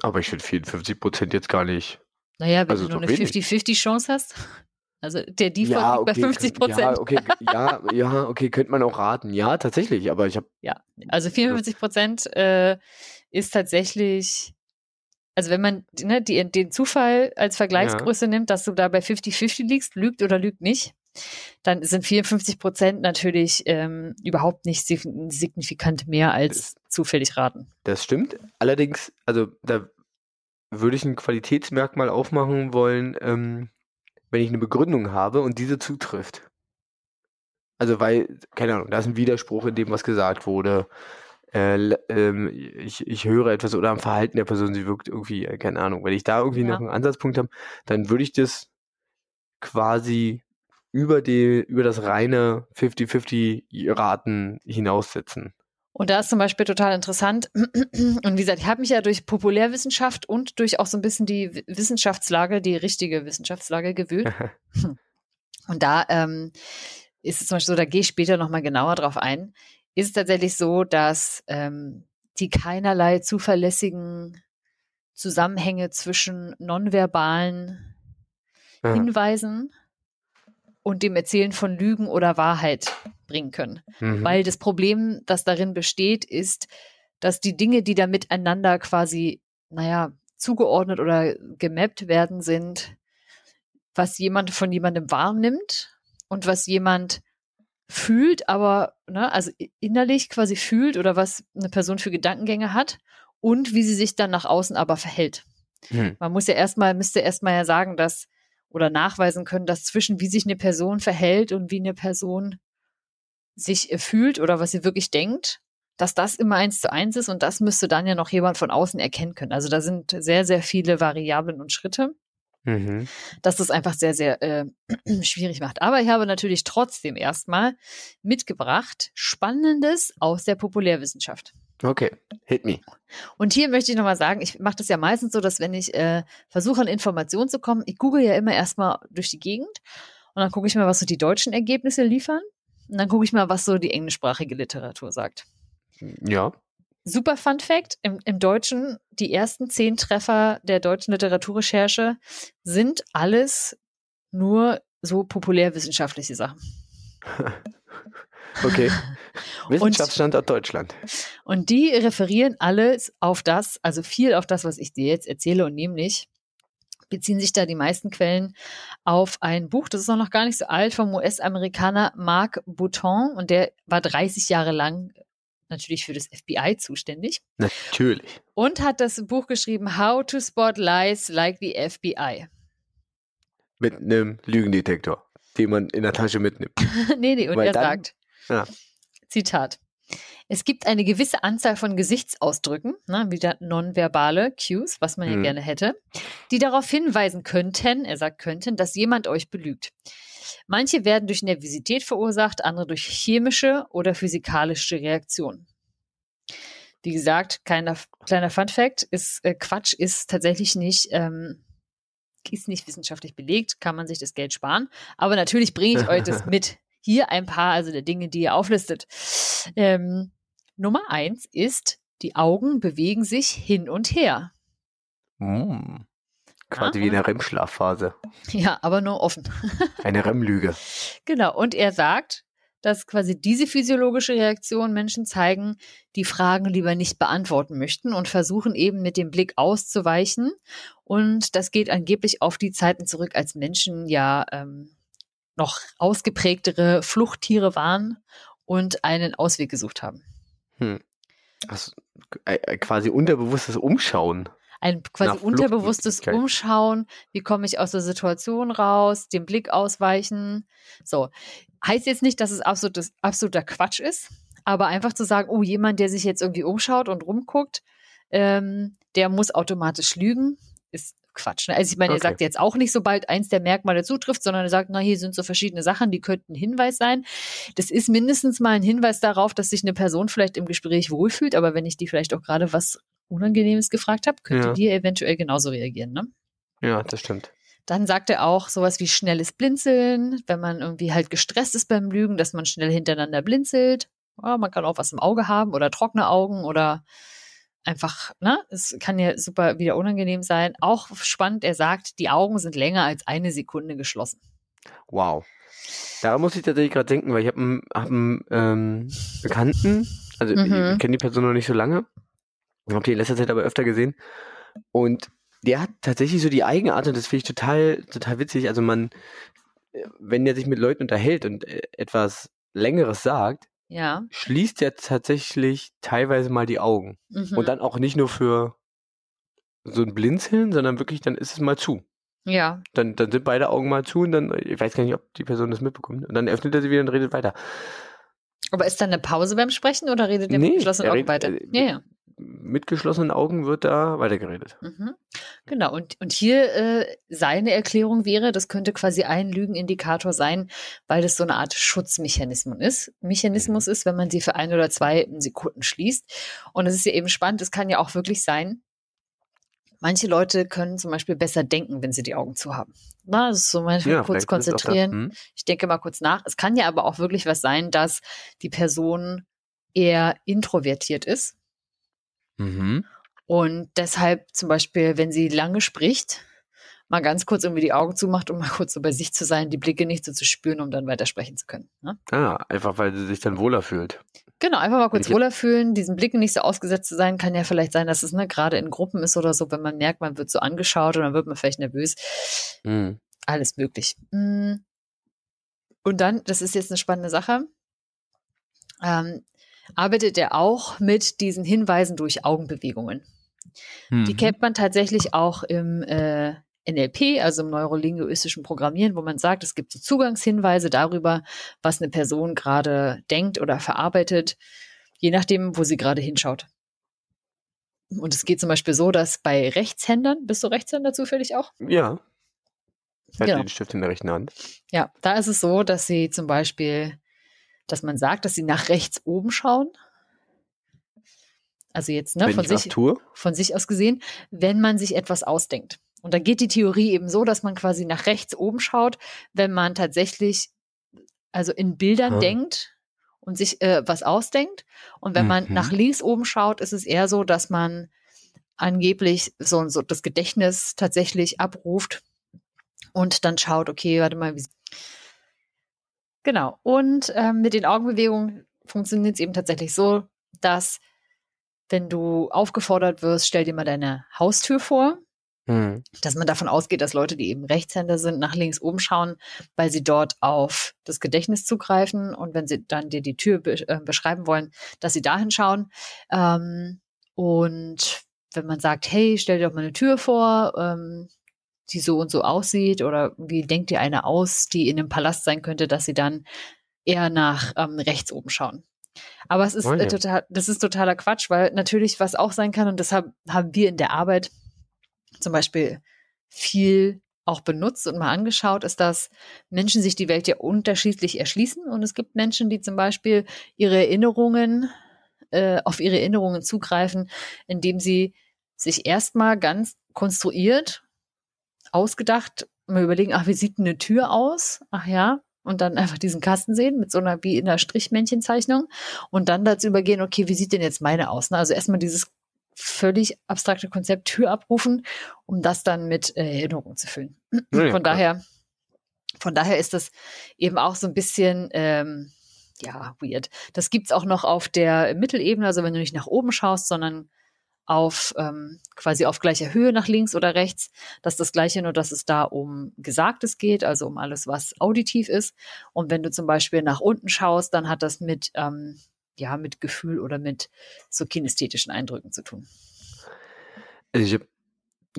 Aber ich finde 54 Prozent jetzt gar nicht. Naja, wenn Also du nur eine wenig. 50-50 Chance hast. [LAUGHS] Also der Default liegt bei 50 Ja, Prozent. okay, ja, ja, okay, könnte man auch raten. Ja, tatsächlich, aber ich habe Ja, also 54 Prozent äh, ist tatsächlich, also wenn man ne, die, den Zufall als Vergleichsgröße nimmt, dass du da bei 50-50 liegst, lügt oder lügt nicht, dann sind 54 Prozent natürlich ähm, überhaupt nicht sign- signifikant mehr als zufällig raten. Das stimmt. Allerdings, also da würde ich ein Qualitätsmerkmal aufmachen wollen, ähm, wenn ich eine Begründung habe und diese zutrifft. Also weil, keine Ahnung, da ist ein Widerspruch in dem, was gesagt wurde. Äh, ähm, ich, ich höre etwas oder am Verhalten der Person, sie wirkt irgendwie, äh, keine Ahnung. Wenn ich da irgendwie Ja. noch einen Ansatzpunkt habe, dann würde ich das quasi über die, über das reine 50-50 Raten hinaussetzen. Und da ist zum Beispiel total interessant. [CLEARS THROAT] Und wie gesagt, ich habe mich ja durch Populärwissenschaft und durch auch so ein bisschen die Wissenschaftslage, die richtige Wissenschaftslage gewühlt. [LAUGHS] Und da ähm, ist es zum Beispiel so, da gehe ich später nochmal genauer drauf ein, ist es tatsächlich so, dass ähm, die keinerlei zuverlässigen Zusammenhänge zwischen nonverbalen. Hinweisen und dem Erzählen von Lügen oder Wahrheit bringen können. Mhm. Weil das Problem, das darin besteht, ist, dass die Dinge, die da miteinander quasi, naja, zugeordnet oder gemappt werden, sind, was jemand von jemandem wahrnimmt und was jemand fühlt, aber ne, also innerlich quasi fühlt oder was eine Person für Gedankengänge hat und wie sie sich dann nach außen aber verhält. Hm. Man muss ja erstmal, müsste erstmal ja sagen, dass oder nachweisen können, dass zwischen wie sich eine Person verhält und wie eine Person sich äh, fühlt oder was sie wirklich denkt, dass das immer eins zu eins ist und das müsste dann ja noch jemand von außen erkennen können. Also da sind sehr, sehr viele Variablen und Schritte, mhm. dass das einfach sehr, sehr äh, [CLEARS THROAT] schwierig macht. Aber ich habe natürlich trotzdem erstmal mitgebracht Spannendes aus der Populärwissenschaft. Okay, hit me. Und hier möchte ich nochmal sagen, ich mache das ja meistens so, dass wenn ich äh, versuche, an Informationen zu kommen, ich google ja immer erstmal durch die Gegend und dann gucke ich mal, was so die deutschen Ergebnisse liefern. Und dann gucke ich mal, was so die englischsprachige Literatur sagt. Ja. Super Fun Fact: im, Im Deutschen, die ersten zehn Treffer der deutschen Literaturrecherche sind alles nur so populärwissenschaftliche Sachen. [LAUGHS] okay. [LAUGHS] Wissenschaftsstandort Deutschland. Und die referieren alles auf das, also viel auf das, was ich dir jetzt erzähle und nämlich beziehen sich da die meisten Quellen auf ein Buch, das ist auch noch gar nicht so alt, vom US-Amerikaner Marc Bouton und der war 30 Jahre lang natürlich für das FBI zuständig. Natürlich. Und hat das Buch geschrieben How to Spot Lies Like the FBI. Mit einem Lügendetektor, den man in der Tasche mitnimmt. [LAUGHS] nee, nee, und Weil er sagt, ja. Zitat, es gibt eine gewisse Anzahl von Gesichtsausdrücken, ne, wieder nonverbale Cues, was man ja mhm. gerne hätte, die darauf hinweisen könnten, er sagt könnten, dass jemand euch belügt. Manche werden durch Nervosität verursacht, andere durch chemische oder physikalische Reaktionen. Wie gesagt, kleiner, kleiner Fun Fact, ist äh, Quatsch, ist tatsächlich nicht, ähm, ist nicht wissenschaftlich belegt, kann man sich das Geld sparen. Aber natürlich bringe ich euch das [LAUGHS] mit. Hier ein paar, also der Dinge, die ihr auflistet. Ähm, Nummer eins ist, die Augen bewegen sich hin und her. Mm. Quasi ah, wie eine REM-Schlafphase. Ja, aber nur offen. [LAUGHS] eine REM-Lüge. Genau. Und er sagt, dass quasi diese physiologische Reaktion Menschen zeigen, die Fragen lieber nicht beantworten möchten und versuchen eben mit dem Blick auszuweichen. Und das geht angeblich auf die Zeiten zurück, als Menschen ja ähm, noch ausgeprägtere Fluchttiere waren und einen Ausweg gesucht haben. Hm. Also, äh, quasi unterbewusstes Umschauen ein quasi unterbewusstes Umschauen, wie komme ich aus der Situation raus, den Blick ausweichen. So. Heißt jetzt nicht, dass es absolutes, absoluter Quatsch ist, aber einfach zu sagen, oh, jemand, der sich jetzt irgendwie umschaut und rumguckt, ähm, der muss automatisch lügen, ist Quatsch. Ne? Also ich meine, okay. er sagt jetzt auch nicht, sobald eins der Merkmale zutrifft, sondern er sagt, na, hier sind so verschiedene Sachen, die könnten ein Hinweis sein. Das ist mindestens mal ein Hinweis darauf, dass sich eine Person vielleicht im Gespräch wohlfühlt, aber wenn ich die vielleicht auch gerade was Unangenehmes gefragt habe, könntet ja. ihr eventuell genauso reagieren, ne? Ja, das stimmt. Dann sagt er auch sowas wie schnelles Blinzeln, wenn man irgendwie halt gestresst ist beim Lügen, dass man schnell hintereinander blinzelt. Ja, man kann auch was im Auge haben oder trockene Augen oder einfach, ne? Es kann ja super wieder unangenehm sein. Auch spannend, er sagt, die Augen sind länger als eine Sekunde geschlossen. Wow. Da muss ich tatsächlich gerade denken, weil ich habe einen, hab einen ähm, Bekannten, also mhm. ich kenne die Person noch nicht so lange, habe die in letzter Zeit aber öfter gesehen. Und der hat tatsächlich so die Eigenart, und das finde ich total, total witzig. Also man, wenn er sich mit Leuten unterhält und äh, etwas Längeres sagt, ja. schließt er tatsächlich teilweise mal die Augen. Mhm. Und dann auch nicht nur für so ein Blinzeln, sondern wirklich, dann ist es mal zu. Ja. Dann, dann sind beide Augen mal zu und dann, ich weiß gar nicht, ob die Person das mitbekommt. Und dann öffnet er sie wieder und redet weiter. Aber ist dann eine Pause beim Sprechen oder redet er nee, mit geschlossenen Augen weiter? Äh, ja, ja mit geschlossenen Augen wird da weitergeredet. Mhm. Genau, und, und hier äh, seine Erklärung wäre, das könnte quasi ein Lügenindikator sein, weil das so eine Art Schutzmechanismus ist. Mechanismus mhm. ist, wenn man sie für ein oder zwei Sekunden schließt. Und es ist ja eben spannend, es kann ja auch wirklich sein, Manche Leute können zum Beispiel besser denken, wenn sie die Augen zu haben. Na, das ist so manchmal ja, kurz konzentrieren. Hm. Ich denke mal kurz nach. Es kann ja aber auch wirklich was sein, dass die Person eher introvertiert ist Mhm. Und deshalb zum Beispiel, wenn sie lange spricht, mal ganz kurz irgendwie die Augen zumacht, um mal [LAUGHS] kurz so bei sich zu sein, die Blicke nicht so zu spüren, um dann weitersprechen zu können. Ne? Ah, einfach weil sie sich dann wohler fühlt. Genau, einfach mal kurz wohler fühlen, diesen Blicken nicht so ausgesetzt zu sein, kann ja vielleicht sein, dass es ne, gerade in Gruppen ist oder so, wenn man merkt, man wird so angeschaut und dann wird man vielleicht nervös. Mhm. alles möglich. Mm. Und dann, das ist jetzt eine spannende Sache, ähm, arbeitet er auch mit diesen Hinweisen durch Augenbewegungen. Mhm. Die kennt man tatsächlich auch im äh, NLP, also im neurolinguistischen Programmieren, wo man sagt, es gibt so Zugangshinweise darüber, was eine Person gerade denkt oder verarbeitet, je nachdem, wo sie gerade hinschaut. Und es geht zum Beispiel so, dass bei Rechtshändern, bist du Rechtshänder zufällig auch? Ja. Ich hatte genau. den Stift in der rechten Hand. Ja, da ist es so, dass sie zum Beispiel, dass man sagt, dass sie nach rechts oben schauen. Also jetzt ne, von, sich, von sich aus gesehen, wenn man sich etwas ausdenkt. Und da geht die Theorie eben so, dass man quasi nach rechts oben schaut, wenn man tatsächlich also in Bildern hm. denkt und sich äh, was ausdenkt. Und wenn man mhm. nach links oben schaut, ist es eher so, dass man angeblich so, so das Gedächtnis tatsächlich abruft und dann schaut, okay, warte mal, wie. Genau. Und ähm, mit den Augenbewegungen funktioniert es eben tatsächlich so, dass wenn du aufgefordert wirst, stell dir mal deine Haustür vor Mhm. Dass man davon ausgeht, dass Leute, die eben Rechtshänder sind, nach links oben schauen, weil sie dort auf das Gedächtnis zugreifen und wenn sie dann dir die Tür be äh, beschreiben wollen, dass sie dahin schauen. Ähm, und wenn man sagt, hey, stell dir doch mal eine Tür vor, ähm, die so und so aussieht oder wie denkt dir eine aus, die in einem Palast sein könnte, dass sie dann eher nach ähm, rechts oben schauen. Aber es ist oh, äh, total, das ist totaler Quatsch, weil natürlich was auch sein kann und deshalb haben wir in der Arbeit zum Beispiel viel auch benutzt und mal angeschaut, ist, dass Menschen sich die Welt ja unterschiedlich erschließen. Und es gibt Menschen, die zum Beispiel ihre Erinnerungen, äh, auf ihre Erinnerungen zugreifen, indem sie sich erstmal ganz konstruiert, ausgedacht, mal überlegen, ach, wie sieht eine Tür aus? Ach ja, und dann einfach diesen Kasten sehen mit so einer wie in einer Strichmännchenzeichnung und dann dazu übergehen, okay, wie sieht denn jetzt meine aus? Ne? Also erstmal dieses völlig abstrakte Konzept Tür abrufen, um das dann mit äh, Erinnerungen zu füllen. Ja, von daher, von daher ist das eben auch so ein bisschen ähm, ja weird. Das gibt's auch noch auf der Mittelebene, also wenn du nicht nach oben schaust, sondern auf ähm, quasi auf gleicher Höhe nach links oder rechts. Das ist das gleiche, nur dass es da um Gesagtes geht, also um alles, was auditiv ist. Und wenn du zum Beispiel nach unten schaust, dann hat das mit ähm, ja, mit Gefühl oder mit so kinästhetischen Eindrücken zu tun. Also ich habe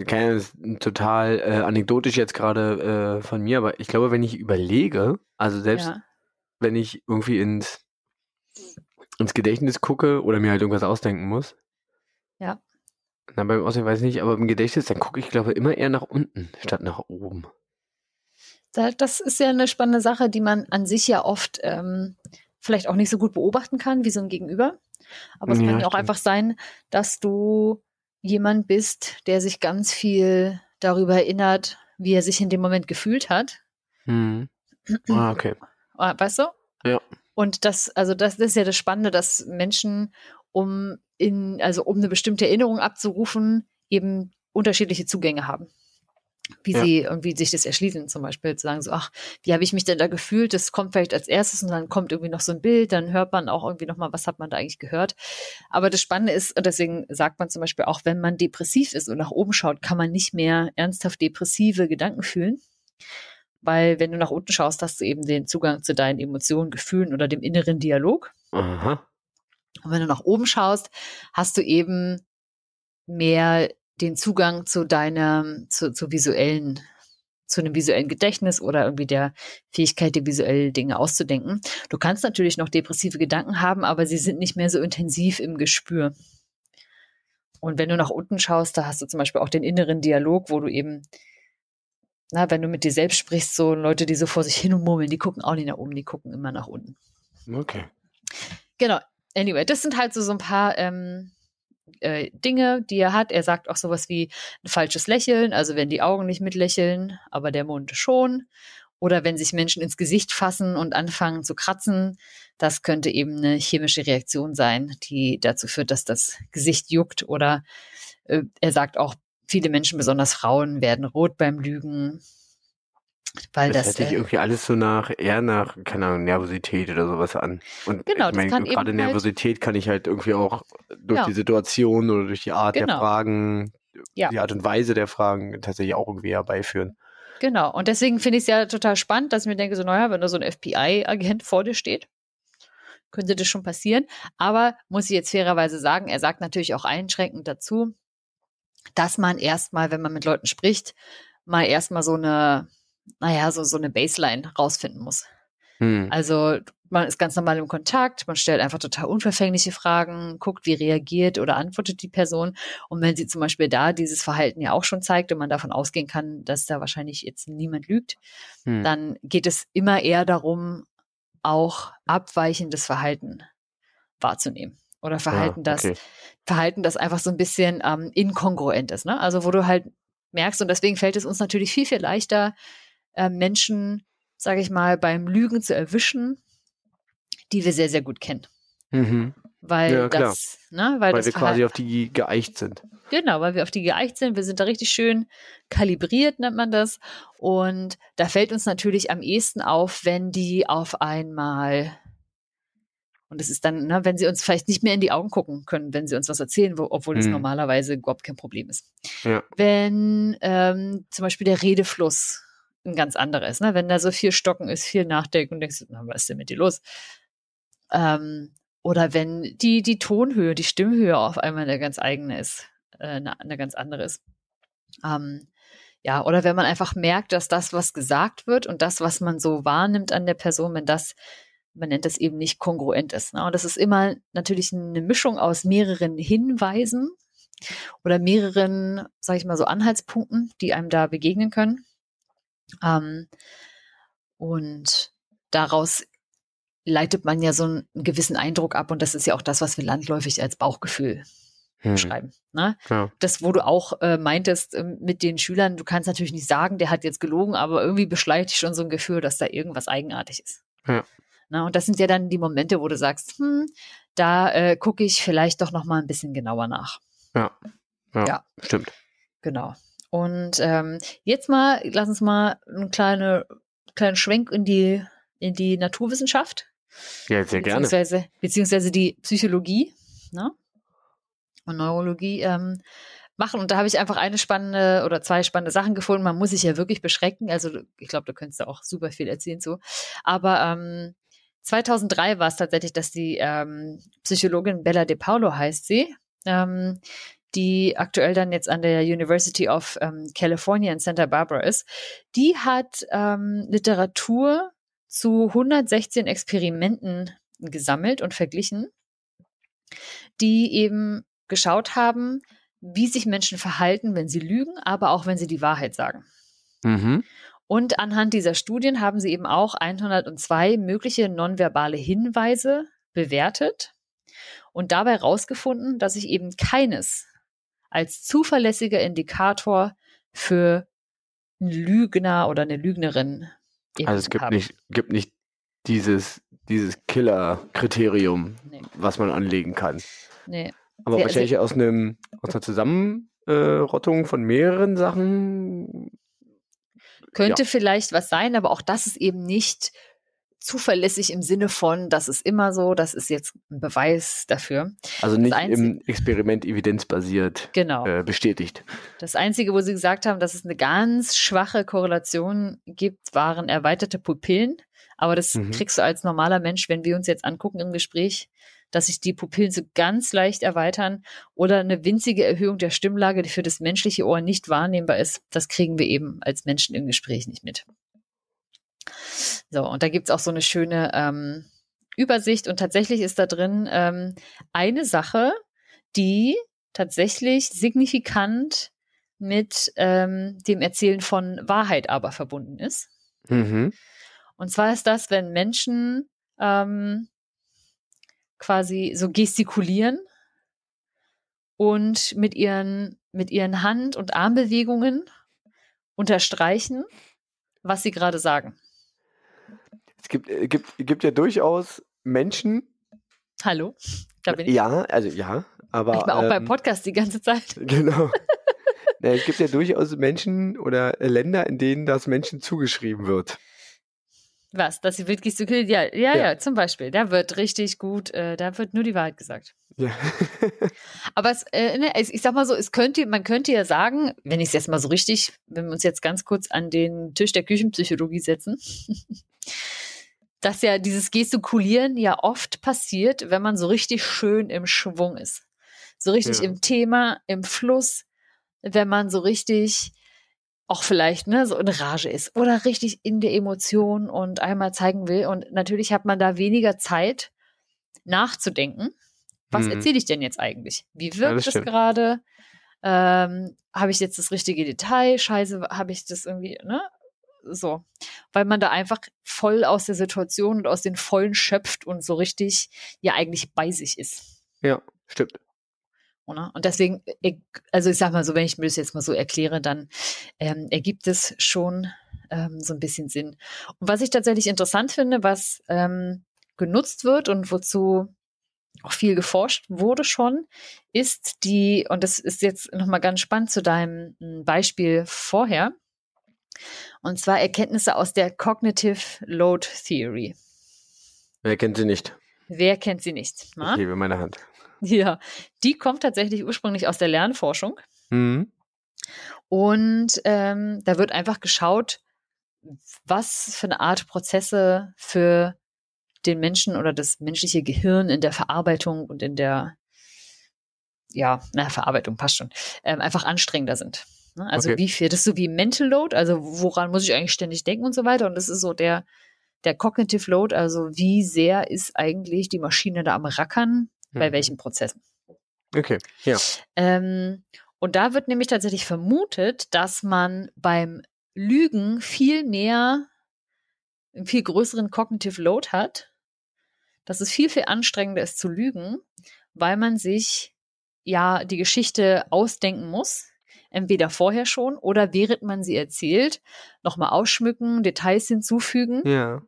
keine total äh, anekdotisch jetzt gerade äh, von mir, aber ich glaube, wenn ich überlege, also selbst ja. wenn ich irgendwie ins, ins Gedächtnis gucke oder mir halt irgendwas ausdenken muss. Ja. Na, beim Aussehen weiß ich nicht, aber im Gedächtnis, dann gucke ich, glaube ich, immer eher nach unten statt nach oben. Das ist ja eine spannende Sache, die man an sich ja oft ähm, vielleicht auch nicht so gut beobachten kann wie so ein Gegenüber. Aber es ja, kann ja auch einfach sein, dass du jemand bist, der sich ganz viel darüber erinnert, wie er sich in dem Moment gefühlt hat. Hm. Ah, okay. [CLEARS THROAT] Ah, weißt du? Ja. Und das, also das, das ist ja das Spannende, dass Menschen, um in, also um eine bestimmte Erinnerung abzurufen, eben unterschiedliche Zugänge haben wie ja. sie irgendwie sich das erschließen, zum Beispiel zu sagen so, ach, wie habe ich mich denn da gefühlt? Das kommt vielleicht als erstes und dann kommt irgendwie noch so ein Bild, dann hört man auch irgendwie nochmal, was hat man da eigentlich gehört. Aber das Spannende ist, und deswegen sagt man zum Beispiel auch, wenn man depressiv ist und nach oben schaut, kann man nicht mehr ernsthaft depressive Gedanken fühlen. Weil wenn du nach unten schaust, hast du eben den Zugang zu deinen Emotionen, Gefühlen oder dem inneren Dialog. Aha. Und wenn du nach oben schaust, hast du eben mehr den Zugang zu deinem, zu, zu visuellen, zu einem visuellen Gedächtnis oder irgendwie der Fähigkeit, dir visuelle Dinge auszudenken. Du kannst natürlich noch depressive Gedanken haben, aber sie sind nicht mehr so intensiv im Gespür. Und wenn du nach unten schaust, da hast du zum Beispiel auch den inneren Dialog, wo du eben, na, wenn du mit dir selbst sprichst, so Leute, die so vor sich hin und murmeln, die gucken auch nicht nach oben, die gucken immer nach unten. Okay. Genau. Anyway, das sind halt so, so ein paar ähm, äh, Dinge, die er hat. Er sagt auch sowas wie ein falsches Lächeln, also wenn die Augen nicht mitlächeln, aber der Mund schon. Oder wenn sich Menschen ins Gesicht fassen und anfangen zu kratzen, das könnte eben eine chemische Reaktion sein, die dazu führt, dass das Gesicht juckt. Oder äh, er sagt auch, viele Menschen, besonders Frauen, werden rot beim Lügen. Weil das, das hätte ich äh, irgendwie alles so nach, eher nach, keine Ahnung, Nervosität oder sowas an. Und genau, ich meine, gerade halt Nervosität halt, kann ich halt irgendwie auch durch ja. die Situation oder durch die Art genau. der Fragen, ja. die Art und Weise der Fragen tatsächlich auch irgendwie herbeiführen. Genau. Und deswegen finde ich es ja total spannend, dass ich mir denke, so, naja, wenn da so ein FBI-Agent [LAUGHS] vor dir steht, könnte das schon passieren. Aber muss ich jetzt fairerweise sagen, er sagt natürlich auch einschränkend dazu, dass man erstmal, wenn man mit Leuten spricht, mal erstmal so eine, naja, so, so eine Baseline rausfinden muss. Hm. Also man ist ganz normal im Kontakt, man stellt einfach total unverfängliche Fragen, guckt, wie reagiert oder antwortet die Person. Und wenn sie zum Beispiel da dieses Verhalten ja auch schon zeigt und man davon ausgehen kann, dass da wahrscheinlich jetzt niemand lügt, hm. dann geht es immer eher darum, auch abweichendes Verhalten wahrzunehmen. Oder Verhalten, ah, okay. das, Verhalten, das einfach so ein bisschen ähm, inkongruent ist. Ne? Also wo du halt merkst, und deswegen fällt es uns natürlich viel, viel leichter, äh, Menschen, sage ich mal, beim Lügen zu erwischen, die wir sehr, sehr gut kennen. Mhm. Weil ja, das, ne, weil, weil das wir quasi auf die geeicht sind. Genau, weil wir auf die geeicht sind. Wir sind da richtig schön kalibriert, nennt man das. Und da fällt uns natürlich am ehesten auf, wenn die auf einmal und es ist dann, ne, wenn sie uns vielleicht nicht mehr in die Augen gucken können, wenn sie uns was erzählen, wo, obwohl es hm. normalerweise überhaupt kein Problem ist. Ja. Wenn ähm, zum Beispiel der Redefluss ein ganz anderer ist, ne? wenn da so viel Stocken ist, viel Nachdenken und denkst, na, was ist denn mit dir los? Ähm, oder wenn die, die Tonhöhe, die Stimmhöhe auf einmal eine ganz eigene ist, äh, eine, eine ganz andere ist. Ähm, ja, oder wenn man einfach merkt, dass das, was gesagt wird und das, was man so wahrnimmt an der Person, wenn das man nennt das eben nicht kongruent ist. Ne? Und das ist immer natürlich eine Mischung aus mehreren Hinweisen oder mehreren, sage ich mal so, Anhaltspunkten, die einem da begegnen können. Ähm, und daraus leitet man ja so einen gewissen Eindruck ab und das ist ja auch das, was wir landläufig als Bauchgefühl hm. beschreiben. Ne? Ja. Das, wo du auch äh, meintest äh, mit den Schülern, du kannst natürlich nicht sagen, der hat jetzt gelogen, aber irgendwie beschleicht dich schon so ein Gefühl, dass da irgendwas eigenartig ist. Ja. Na, und das sind ja dann die Momente, wo du sagst, hm, da äh, gucke ich vielleicht doch noch mal ein bisschen genauer nach. Ja, ja, ja. stimmt. Genau. Und ähm, jetzt mal, lass uns mal einen kleine, kleinen Schwenk in die, in die Naturwissenschaft. Ja, sehr beziehungsweise, gerne. Beziehungsweise die Psychologie ne? und Neurologie ähm, machen. Und da habe ich einfach eine spannende oder zwei spannende Sachen gefunden. Man muss sich ja wirklich beschränken. Also ich glaube, da könntest du auch super viel erzählen so. Aber ähm, 2003 war es tatsächlich, dass die ähm, Psychologin Bella De Paulo heißt sie, ähm, die aktuell dann jetzt an der University of ähm, California in Santa Barbara ist, die hat ähm, Literatur zu 116 Experimenten gesammelt und verglichen, die eben geschaut haben, wie sich Menschen verhalten, wenn sie lügen, aber auch wenn sie die Wahrheit sagen. Mhm. Und anhand dieser Studien haben sie eben auch 102 mögliche nonverbale Hinweise bewertet und dabei herausgefunden, dass sich eben keines als zuverlässiger Indikator für einen Lügner oder eine Lügnerin. Also es gibt haben. nicht, gibt nicht dieses, dieses Killer-Kriterium, nee. was man anlegen kann. Nee. Aber sehr, wahrscheinlich sehr, aus, einem, aus einer Zusammenrottung von mehreren Sachen könnte ja. vielleicht was sein, aber auch das ist eben nicht zuverlässig im Sinne von, das ist immer so, das ist jetzt ein Beweis dafür. Also nicht im Experiment evidenzbasiert genau. äh, bestätigt. Das Einzige, wo sie gesagt haben, dass es eine ganz schwache Korrelation gibt, waren erweiterte Pupillen. Aber das mhm. kriegst du als normaler Mensch, wenn wir uns jetzt angucken im Gespräch, dass sich die Pupillen so ganz leicht erweitern oder eine winzige Erhöhung der Stimmlage, die für das menschliche Ohr nicht wahrnehmbar ist, das kriegen wir eben als Menschen im Gespräch nicht mit. So, und da gibt's auch so eine schöne ähm, Übersicht und tatsächlich ist da drin ähm, eine Sache, die tatsächlich signifikant mit ähm, dem Erzählen von Wahrheit aber verbunden ist. Mhm. Und zwar ist das, wenn Menschen ähm, quasi so gestikulieren und mit ihren, mit ihren Hand- und Armbewegungen unterstreichen, was sie gerade sagen. Es gibt, äh, gibt, gibt ja durchaus Menschen. Hallo, da bin ich. Ja, also ja, aber. Ich war auch ähm, beim Podcast die ganze Zeit. [LAUGHS] Genau. [LAUGHS] ja, es gibt ja durchaus Menschen oder Länder, in denen das Menschen zugeschrieben wird. Was? Dass sie wild gestikuliert? Ja, ja, ja, ja, zum Beispiel. Da wird richtig gut, äh, da wird nur die Wahrheit gesagt. Ja. [LAUGHS] Aber es, äh, ne, ich sag mal so, es könnte, man könnte ja sagen, wenn ich es jetzt mal so richtig, wenn wir uns jetzt ganz kurz an den Tisch der Küchenpsychologie setzen, dass ja dieses Gestikulieren ja oft passiert, wenn man so richtig schön im Schwung ist. So richtig ja. im Thema, im Fluss, wenn man so richtig auch vielleicht ne, so in Rage ist oder richtig in der Emotion und einmal zeigen will. Und natürlich hat man da weniger Zeit nachzudenken. Was mhm. erzähle ich denn jetzt eigentlich? Wie wirkt ja, es gerade? Ähm, habe ich jetzt das richtige Detail? Scheiße, habe ich das irgendwie, ne? So. Weil man da einfach voll aus der Situation und aus den Vollen schöpft und so richtig ja eigentlich bei sich ist. Ja, stimmt. Oder? Und deswegen, also ich sag mal so, wenn ich mir das jetzt mal so erkläre, dann ähm, ergibt es schon ähm, so ein bisschen Sinn. Und was ich tatsächlich interessant finde, was ähm, genutzt wird und wozu auch viel geforscht wurde schon, ist die, und das ist jetzt nochmal ganz spannend zu deinem hm, Beispiel vorher, und zwar Erkenntnisse aus der Cognitive Load Theory. Wer kennt sie nicht? Wer kennt sie nicht? Na? Ich hebe meine Hand. Ja, die kommt tatsächlich ursprünglich aus der Lernforschung. Mhm. Und ähm, da wird einfach geschaut, was für eine Art Prozesse für den Menschen oder das menschliche Gehirn in der Verarbeitung und in der, ja, na, Verarbeitung passt schon, ähm, einfach anstrengender sind. Ne? Also okay. wie viel, das ist so wie Mental Load, also woran muss ich eigentlich ständig denken und so weiter. Und das ist so der, der Cognitive Load, also wie sehr ist eigentlich die Maschine da am Rackern, bei mhm. welchen Prozessen. Okay, ja. Ähm, und da wird nämlich tatsächlich vermutet, dass man beim Lügen viel mehr, einen viel größeren Cognitive Load hat, dass es viel, viel anstrengender ist zu lügen, weil man sich ja die Geschichte ausdenken muss, entweder vorher schon oder während man sie erzählt, nochmal ausschmücken, Details hinzufügen. Ja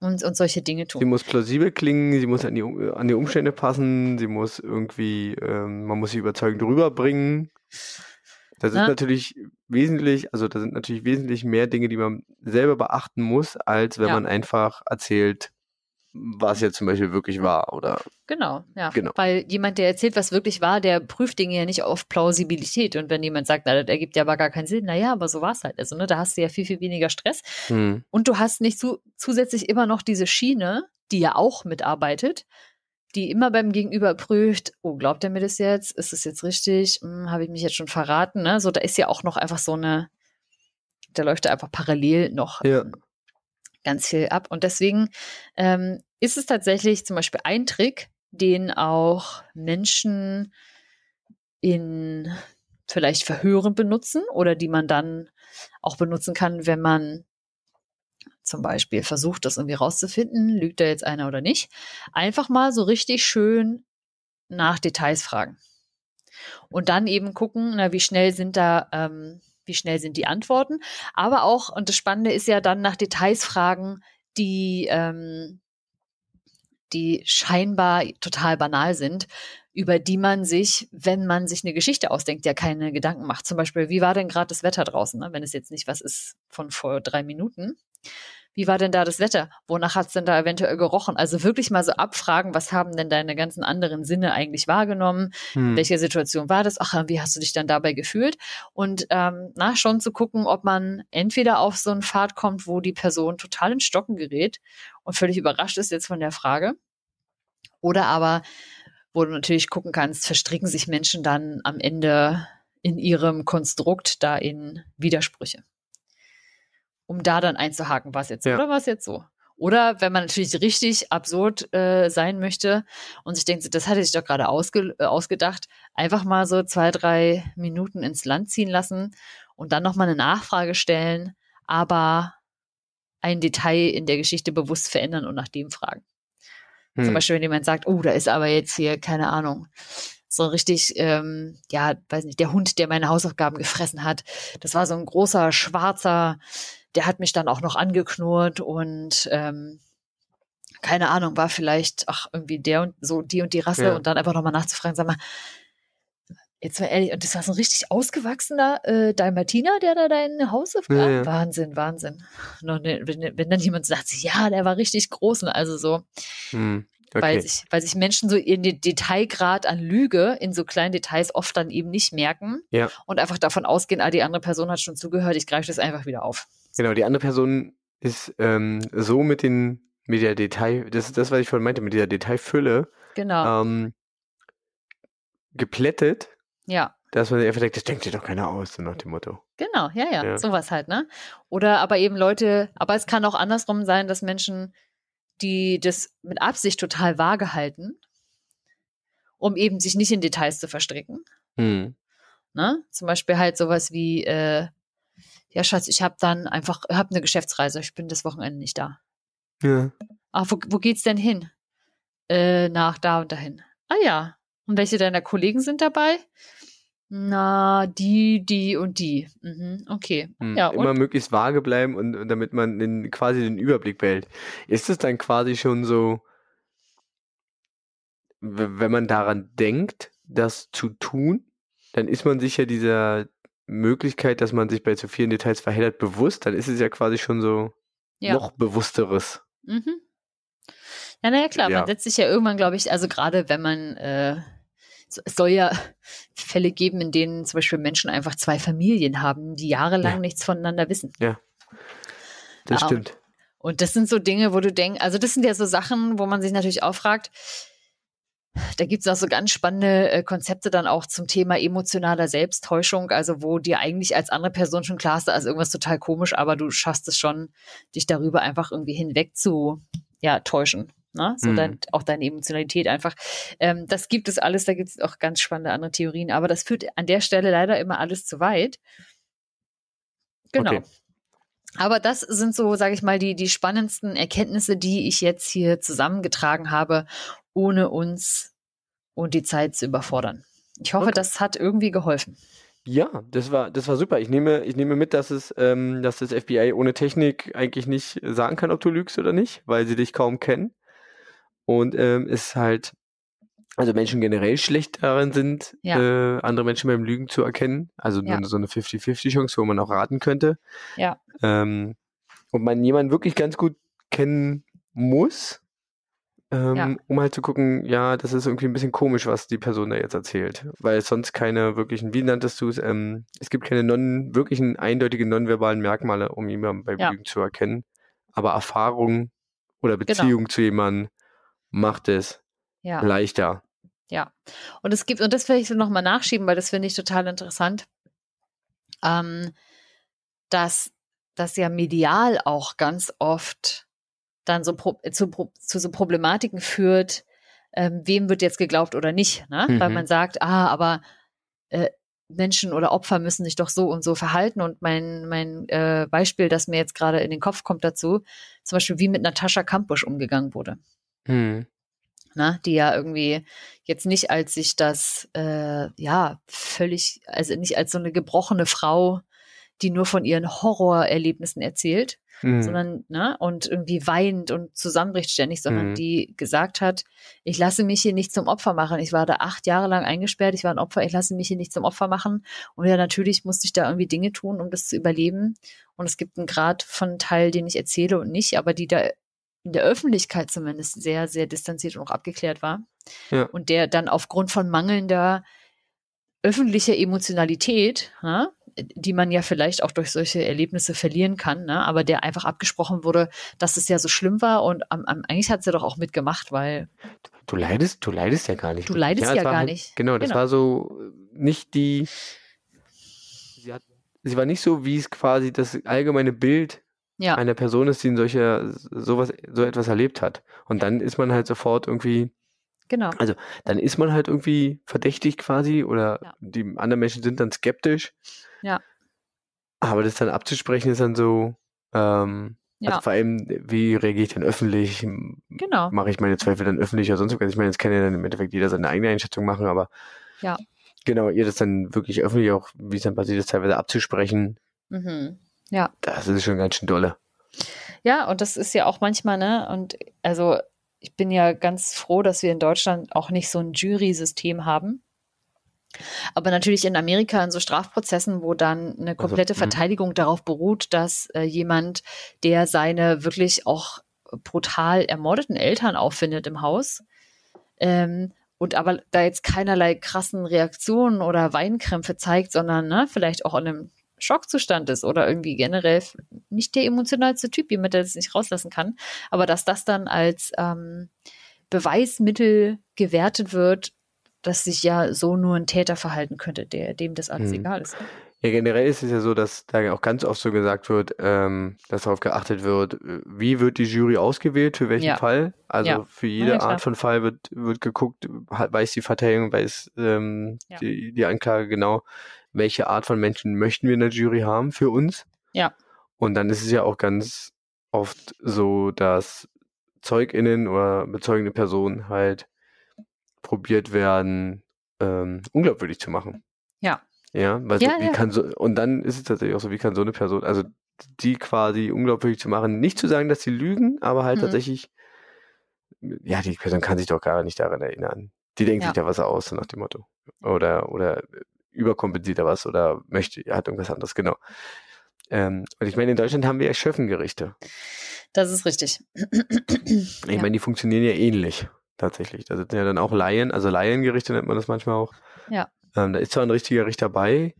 und, und solche Dinge tun. Sie muss plausibel klingen, sie muss an die, an die Umstände passen, sie muss irgendwie, ähm, man muss sie überzeugend rüberbringen. Das ist natürlich wesentlich, also da sind natürlich wesentlich mehr Dinge, die man selber beachten muss, als wenn ja. man einfach erzählt, was jetzt zum Beispiel wirklich war, oder? Genau, ja. Genau. Weil jemand, der erzählt, was wirklich war, der prüft Dinge ja nicht auf Plausibilität. Und wenn jemand sagt, na, das ergibt ja aber gar keinen Sinn, naja, aber so war es halt. Also, ne, da hast du ja viel, viel weniger Stress. Hm. Und du hast nicht zu, zusätzlich immer noch diese Schiene, die ja auch mitarbeitet, die immer beim Gegenüber prüft, oh, glaubt er mir das jetzt? Ist das jetzt richtig? Hm, Habe ich mich jetzt schon verraten? Ne? So, da ist ja auch noch einfach so eine, da läuft da einfach parallel noch ja. ganz viel ab. Und deswegen ähm, ist es tatsächlich zum Beispiel ein Trick, den auch Menschen in vielleicht Verhören benutzen oder die man dann auch benutzen kann, wenn man zum Beispiel versucht, das irgendwie rauszufinden, lügt da jetzt einer oder nicht. Einfach mal so richtig schön nach Details fragen. Und dann eben gucken, na, wie schnell sind da, ähm, wie schnell sind die Antworten. Aber auch, und das Spannende ist ja dann nach Details fragen, die, ähm, die scheinbar total banal sind, über die man sich, wenn man sich eine Geschichte ausdenkt, ja keine Gedanken macht. Zum Beispiel, wie war denn gerade das Wetter draußen, ne? wenn es jetzt nicht was ist von vor drei Minuten. Wie war denn da das Wetter? Wonach hat es denn da eventuell gerochen? Also wirklich mal so abfragen, was haben denn deine ganzen anderen Sinne eigentlich wahrgenommen? Hm. Welche Situation war das? Ach, wie hast du dich dann dabei gefühlt? Und ähm, na, schon zu gucken, ob man entweder auf so einen Pfad kommt, wo die Person total in Stocken gerät und völlig überrascht ist jetzt von der Frage. Oder aber, wo du natürlich gucken kannst, verstricken sich Menschen dann am Ende in ihrem Konstrukt da in Widersprüche. Um da dann einzuhaken, was jetzt ja. oder was jetzt so. Oder wenn man natürlich richtig absurd äh, sein möchte und sich denkt, das hatte ich doch gerade ausge äh, ausgedacht, einfach mal so zwei, drei Minuten ins Land ziehen lassen und dann nochmal eine Nachfrage stellen, aber ein Detail in der Geschichte bewusst verändern und nach dem fragen. Hm. Zum Beispiel, wenn jemand sagt, oh, da ist aber jetzt hier, keine Ahnung, so richtig, ähm, ja, weiß nicht, der Hund, der meine Hausaufgaben gefressen hat. Das war so ein großer, schwarzer, der hat mich dann auch noch angeknurrt und ähm, keine Ahnung, war vielleicht, ach, irgendwie der und so, die und die Rasse ja. und dann einfach nochmal nachzufragen, sag mal, Jetzt mal ehrlich, und das war so ein richtig ausgewachsener äh, Dalmatiner, der da dein Haus war. Ja, ja. Wahnsinn, Wahnsinn. Noch ne, wenn, wenn dann jemand sagt, ja, der war richtig groß, ne? also so, Hm, weil, okay. sich, weil sich Menschen so in den Detailgrad an Lüge in so kleinen Details oft dann eben nicht merken Ja. und einfach davon ausgehen, ah, die andere Person hat schon zugehört, ich greife das einfach wieder auf. Genau, die andere Person ist ähm, so mit den mit der Detail, das ist das, was ich vorhin meinte, mit dieser Detailfülle Genau, ähm, geplättet, ja. dass man einfach denkt, das denkt sich doch keiner aus, so nach dem Motto. Genau, ja, ja, Ja. sowas halt, ne? Oder aber eben Leute, aber es kann auch andersrum sein, dass Menschen, die das mit Absicht total vage halten, um eben sich nicht in Details zu verstricken, Hm. ne? Zum Beispiel halt sowas wie, äh, ja, Schatz, ich habe dann einfach, habe eine Geschäftsreise, ich bin das Wochenende nicht da. Ja. Ah, wo, wo geht's denn hin? Äh, nach da und dahin. Ah ja. Und welche deiner Kollegen sind dabei? Na, die, die und die. Mhm, okay. Hm. Ja, Immer und? möglichst vage bleiben und, und damit man den, quasi den Überblick behält. Ist es dann quasi schon so, wenn man daran denkt, das zu tun, dann ist man sich ja dieser Möglichkeit, dass man sich bei zu vielen Details verheddert, bewusst, dann ist es ja quasi schon so Ja. noch bewussteres. Mhm. Ja, naja, klar, Ja. man setzt sich ja irgendwann, glaube ich, also gerade wenn man, äh, es soll ja Fälle geben, in denen zum Beispiel Menschen einfach zwei Familien haben, die jahrelang Ja. nichts voneinander wissen. Das Ja, stimmt. Und das sind so Dinge, wo du denkst, also das sind ja so Sachen, wo man sich natürlich auch fragt, da gibt es auch so ganz spannende äh, Konzepte dann auch zum Thema emotionaler Selbsttäuschung, also wo dir eigentlich als andere Person schon klar ist, da ist irgendwas total komisch, aber du schaffst es schon, dich darüber einfach irgendwie hinweg zu ja, täuschen. Ne? So Mhm. dein, auch deine Emotionalität einfach. Ähm, das gibt es alles, da gibt es auch ganz spannende andere Theorien, aber das führt an der Stelle leider immer alles zu weit. Genau. Okay. Aber das sind so, sage ich mal, die, die spannendsten Erkenntnisse, die ich jetzt hier zusammengetragen habe, ohne uns und die Zeit zu überfordern. Ich hoffe, Okay. das hat irgendwie geholfen. Ja, das war, das war super. Ich nehme, ich nehme mit, dass es, ähm, dass das FBI ohne Technik eigentlich nicht sagen kann, ob du lügst oder nicht, weil sie dich kaum kennen. Und ähm, es halt, also Menschen generell schlecht darin sind, Ja. äh, andere Menschen beim Lügen zu erkennen. Also Ja. nur so eine 50-50-Chance, wo man auch raten könnte. Ja. Ähm, und man jemanden wirklich ganz gut kennen muss, ähm, Ja. um halt zu gucken, ja, das ist irgendwie ein bisschen komisch, was die Person da jetzt erzählt. Weil es sonst keine wirklichen, wie nanntest du es, ähm, es gibt keine non, wirklichen eindeutigen nonverbalen Merkmale, um jemanden beim Ja. Lügen zu erkennen. Aber Erfahrung oder Genau. Beziehung zu jemandem macht es Ja. leichter. Ja. Und es gibt, und das will ich so nochmal nachschieben, weil das finde ich total interessant, ähm, dass das ja medial auch ganz oft dann so pro, zu, zu so Problematiken führt, ähm, wem wird jetzt geglaubt oder nicht, ne? Weil Mhm. man sagt, ah, aber äh, Menschen oder Opfer müssen sich doch so und so verhalten. Und mein, mein äh, Beispiel, das mir jetzt gerade in den Kopf kommt dazu, zum Beispiel wie mit Natascha Kampusch umgegangen wurde Hm. ne, die ja irgendwie jetzt nicht als sich das, äh, ja, völlig, also nicht als so eine gebrochene Frau, die nur von ihren Horrorerlebnissen erzählt, Hm. sondern, ne, und irgendwie weint und zusammenbricht ständig, sondern Mhm. die gesagt hat, ich lasse mich hier nicht zum Opfer machen. Ich war da acht Jahre lang eingesperrt, ich war ein Opfer, ich lasse mich hier nicht zum Opfer machen. Und ja, natürlich musste ich da irgendwie Dinge tun, um das zu überleben. Und es gibt einen Grad von Teil, den ich erzähle und nicht, aber die da in der Öffentlichkeit zumindest sehr, sehr distanziert und auch abgeklärt war. Ja. Und der dann aufgrund von mangelnder öffentlicher Emotionalität, ne, die man ja vielleicht auch durch solche Erlebnisse verlieren kann, ne, aber der einfach abgesprochen wurde, dass es ja so schlimm war und am, am, eigentlich hat sie doch auch mitgemacht, weil Du leidest, du leidest ja gar nicht. Du leidest es ja war gar halt, nicht. Genau, das Genau. war so äh, nicht die. Sie, hat, sie war nicht so, wie es quasi das allgemeine Bild ja, einer Person ist, die in solcher sowas so etwas erlebt hat. Und dann ist man halt sofort irgendwie, genau. dann ist man halt irgendwie verdächtig quasi oder Ja. die anderen Menschen sind dann skeptisch. Ja. Aber das dann abzusprechen ist dann so, ähm, Ja, also vor allem, wie reagiere ich denn öffentlich? genau. mache ich meine Zweifel dann öffentlich oder sonst was. Ich meine, jetzt kann ja dann im Endeffekt jeder seine eigene Einschätzung machen, aber Ja. genau, ihr das dann wirklich öffentlich auch, wie es dann passiert ist, teilweise abzusprechen, Mhm. Ja. das ist schon ganz schön dolle. Ja, und das ist ja auch manchmal, ne, und also ich bin ja ganz froh, dass wir in Deutschland auch nicht so ein Jury-System haben. Aber natürlich in Amerika in so Strafprozessen, wo dann eine komplette Also. Verteidigung darauf beruht, dass äh, jemand, der seine wirklich auch brutal ermordeten Eltern auffindet im Haus, ähm, und aber da jetzt keinerlei krassen Reaktionen oder Weinkrämpfe zeigt, sondern ne, vielleicht auch in einem Schockzustand ist oder irgendwie generell nicht der emotionalste Typ, jemand, der das nicht rauslassen kann, aber dass das dann als ähm, Beweismittel gewertet wird, dass sich ja so nur ein Täter verhalten könnte, der dem das alles Mhm. egal ist. Ja, generell ist es ja so, dass da auch ganz oft so gesagt wird, ähm, dass darauf geachtet wird, äh, wie wird die Jury ausgewählt, für welchen Ja. Fall. Also Ja. für jede ja. Art von Fall wird, wird geguckt, weiß die Verteidigung, weiß ähm, die, die Anklage genau, welche Art von Menschen möchten wir in der Jury haben für uns. Ja. Und dann ist es ja auch ganz oft so, dass ZeugInnen oder bezeugende Personen halt probiert werden, ähm, unglaubwürdig zu machen. Ja. Ja, weil Ja, so, wie ja. kann so, und dann ist es tatsächlich auch so, wie kann so eine Person, also die quasi unglaubwürdig zu machen, nicht zu sagen, dass sie lügen, aber halt Mhm. tatsächlich, ja, die Person kann sich doch gar nicht daran erinnern. Die denkt Ja. sich da was aus, so nach dem Motto. Oder, oder überkompensiert da was oder möchte, hat irgendwas anderes, genau. Ähm, und ich meine, in Deutschland haben wir ja Schöffengerichte. Das ist richtig. Ich Ja. meine, die funktionieren ja ähnlich, tatsächlich. Da sind ja dann auch Laien, also Laiengerichte nennt man das manchmal auch. Ja. Ähm, da ist zwar ein richtiger Richter bei,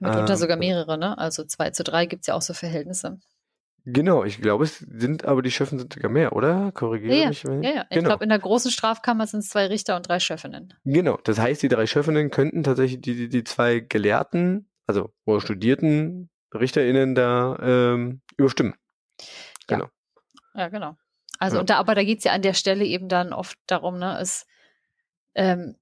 Mitunter Ähm, sogar mehrere, ne? Also 2 zu 3 gibt es ja auch so Verhältnisse. Genau, ich glaube, es sind aber die Schöffen sind sogar mehr, oder? Korrigiere Ja, ja. mich. wenn- Ja, ja. Ich Genau. glaube, in der großen Strafkammer sind es zwei Richter und drei Chefinnen. Genau, das heißt, die drei Schöffinnen könnten tatsächlich die, die, die zwei Gelehrten, also oder studierten RichterInnen da ähm, überstimmen. Ja, genau. Also, Ja. und da, aber da geht es ja an der Stelle eben dann oft darum, ne, es ähm,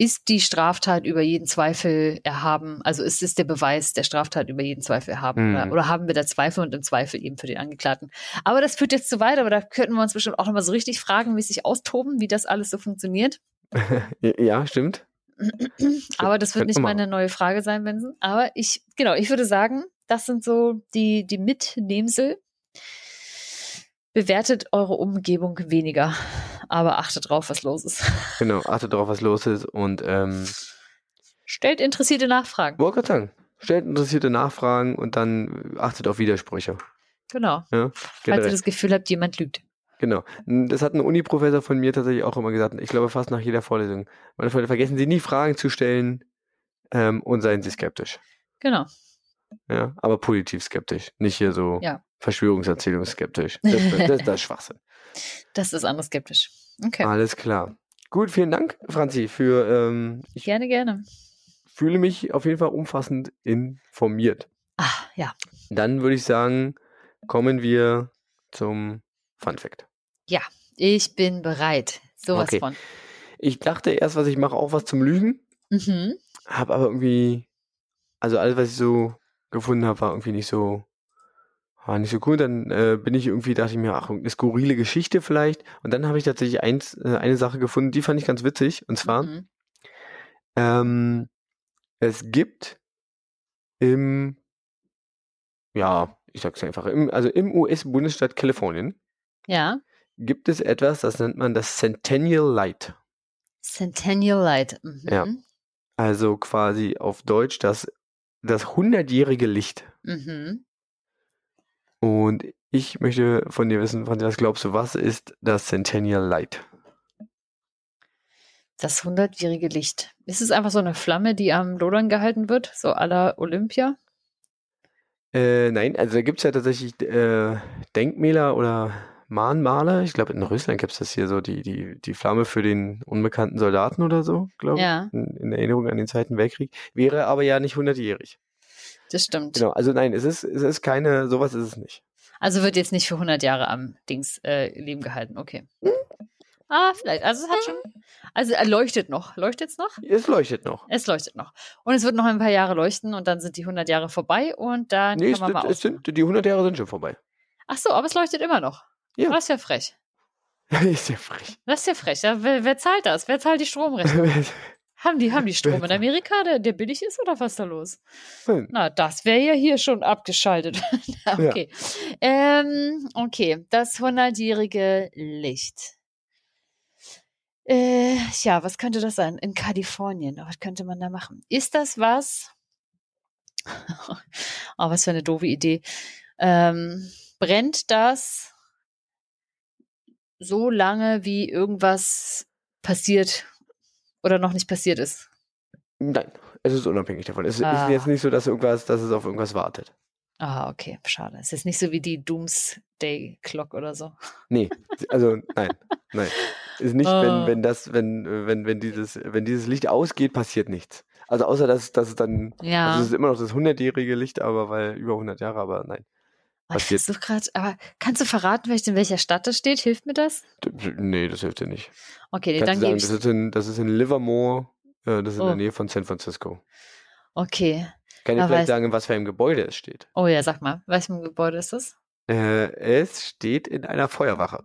ist die Straftat über jeden Zweifel erhaben, also ist es der Beweis der Straftat über jeden Zweifel erhaben Mhm. oder, oder haben wir da Zweifel und im Zweifel eben für den Angeklagten. Aber das führt jetzt zu weit, aber da könnten wir uns bestimmt auch nochmal so richtig fragenmäßig austoben, wie das alles so funktioniert. [LAUGHS] Ja, stimmt. [CLEARS THROAT] Aber das wird nicht meine neue Frage sein, Benson. Aber ich, genau, ich würde sagen, das sind so die, die Mitnehmsel. Bewertet eure Umgebung weniger, aber achtet drauf, was los ist. [LAUGHS] Genau, achtet darauf, was los ist und ähm, Stellt interessierte Nachfragen. wollte gerade sagen, stellt interessierte Nachfragen und dann achtet auf Widersprüche. Genau. Ja, Falls ihr das Gefühl habt, jemand lügt. Genau. Das hat ein Uni-Professor von mir tatsächlich auch immer gesagt. Ich glaube fast nach jeder Vorlesung. Meine Freunde, vergessen Sie nie Fragen zu stellen ähm, und seien Sie skeptisch. Genau. Ja, aber positiv skeptisch. Nicht hier so Ja. Verschwörungserzählungsskeptisch. Das, das, das, das ist [LAUGHS] Schwachsinn. Das ist anders skeptisch. Okay. Alles klar. Gut, vielen Dank, Franzi, für ähm, ich Gerne, gerne. fühle mich auf jeden Fall umfassend informiert. Ah, ja. Dann würde ich sagen, kommen wir zum Fun Fact. Ich bin bereit. Sowas Okay. von. Ich dachte erst, was ich mache, auch was zum Lügen. Mhm. Hab aber irgendwie, also alles, was ich so gefunden habe, war irgendwie nicht so, war nicht so cool. Dann äh, bin ich irgendwie, dachte ich mir, ach, eine skurrile Geschichte vielleicht. Und dann habe ich tatsächlich eins, äh, eine Sache gefunden, die fand ich ganz witzig. Und zwar, Mhm. ähm, es gibt im, ja, ich sag's einfach, im, also im US-Bundesstaat Kalifornien Ja. gibt es etwas, das nennt man das Centennial Light. Centennial Light. Mhm. Ja. Also quasi auf Deutsch das, das hundertjährige Licht. Mhm. Und ich möchte von dir wissen, Franzi, was glaubst du, was ist das Centennial Light? Das hundertjährige Licht. Ist es einfach so eine Flamme, die am Lodern gehalten wird? So la Olympia? Äh, nein, also da gibt es ja tatsächlich äh, Denkmäler oder Mahnmale. Ich glaube, in Russland gibt es das hier so, die, die, die Flamme für den unbekannten Soldaten oder so, glaube ich. Ja. In, in Erinnerung an den Zweiten Weltkrieg. Wäre aber ja nicht hundertjährig. Das stimmt. Genau, also nein, es ist, es ist keine, sowas ist es nicht. Also wird jetzt nicht für 100 Jahre am Dings äh, Leben gehalten. Okay. Ah, vielleicht. Also es hat schon. Also er leuchtet noch. Leuchtet es noch? Es leuchtet noch. Es leuchtet noch. Und es wird noch ein paar Jahre leuchten und dann sind die 100 Jahre vorbei und dann Nee, kann es, man mal sind- es sind, die 100 Jahre sind schon vorbei. Ach so, aber es leuchtet immer noch. Ja. Das ist ja frech. [LAUGHS] ist ja frech. Das ist ja frech. Ja, wer, wer zahlt das? Wer zahlt die Stromrechnung? [LAUGHS] haben die, haben die Strom in Amerika, der, der billig ist oder was ist da los? Na, das wäre ja hier schon abgeschaltet. [LAUGHS] okay. Ähm, okay, das 100-jährige Licht. Äh, ja, was könnte das sein? In Kalifornien, was könnte man da machen? Ist das was? [LAUGHS] oh, was für eine doofe Idee. Ähm, brennt das so lange, wie irgendwas passiert oder noch nicht passiert ist? Nein, es ist unabhängig davon. Es Ah. ist jetzt nicht so, dass irgendwas, dass es auf irgendwas wartet. Ah, okay, schade. Es ist nicht so wie die Doomsday Clock oder so. Nee, also nein, nein. Ist nicht, Oh. wenn, wenn das, wenn, wenn, wenn dieses, wenn dieses Licht ausgeht, passiert nichts. Also außer dass, dass es dann, Ja. also es ist immer noch das 100-jährige Licht, aber weil über 100 Jahre, aber nein. Oh, ich passiert. versuche gerade, aber kannst du verraten, in welcher Stadt das steht? Hilft mir das? Nee, das hilft dir nicht. Okay, Kannst dann gebe das in, das ist in Livermore, äh, das ist in Oh. der Nähe von San Francisco. Okay. Kann ich vielleicht sagen, in was für einem Gebäude es steht? Oh ja, sag mal, welchem Gebäude ist das? Äh, es steht in einer Feuerwache.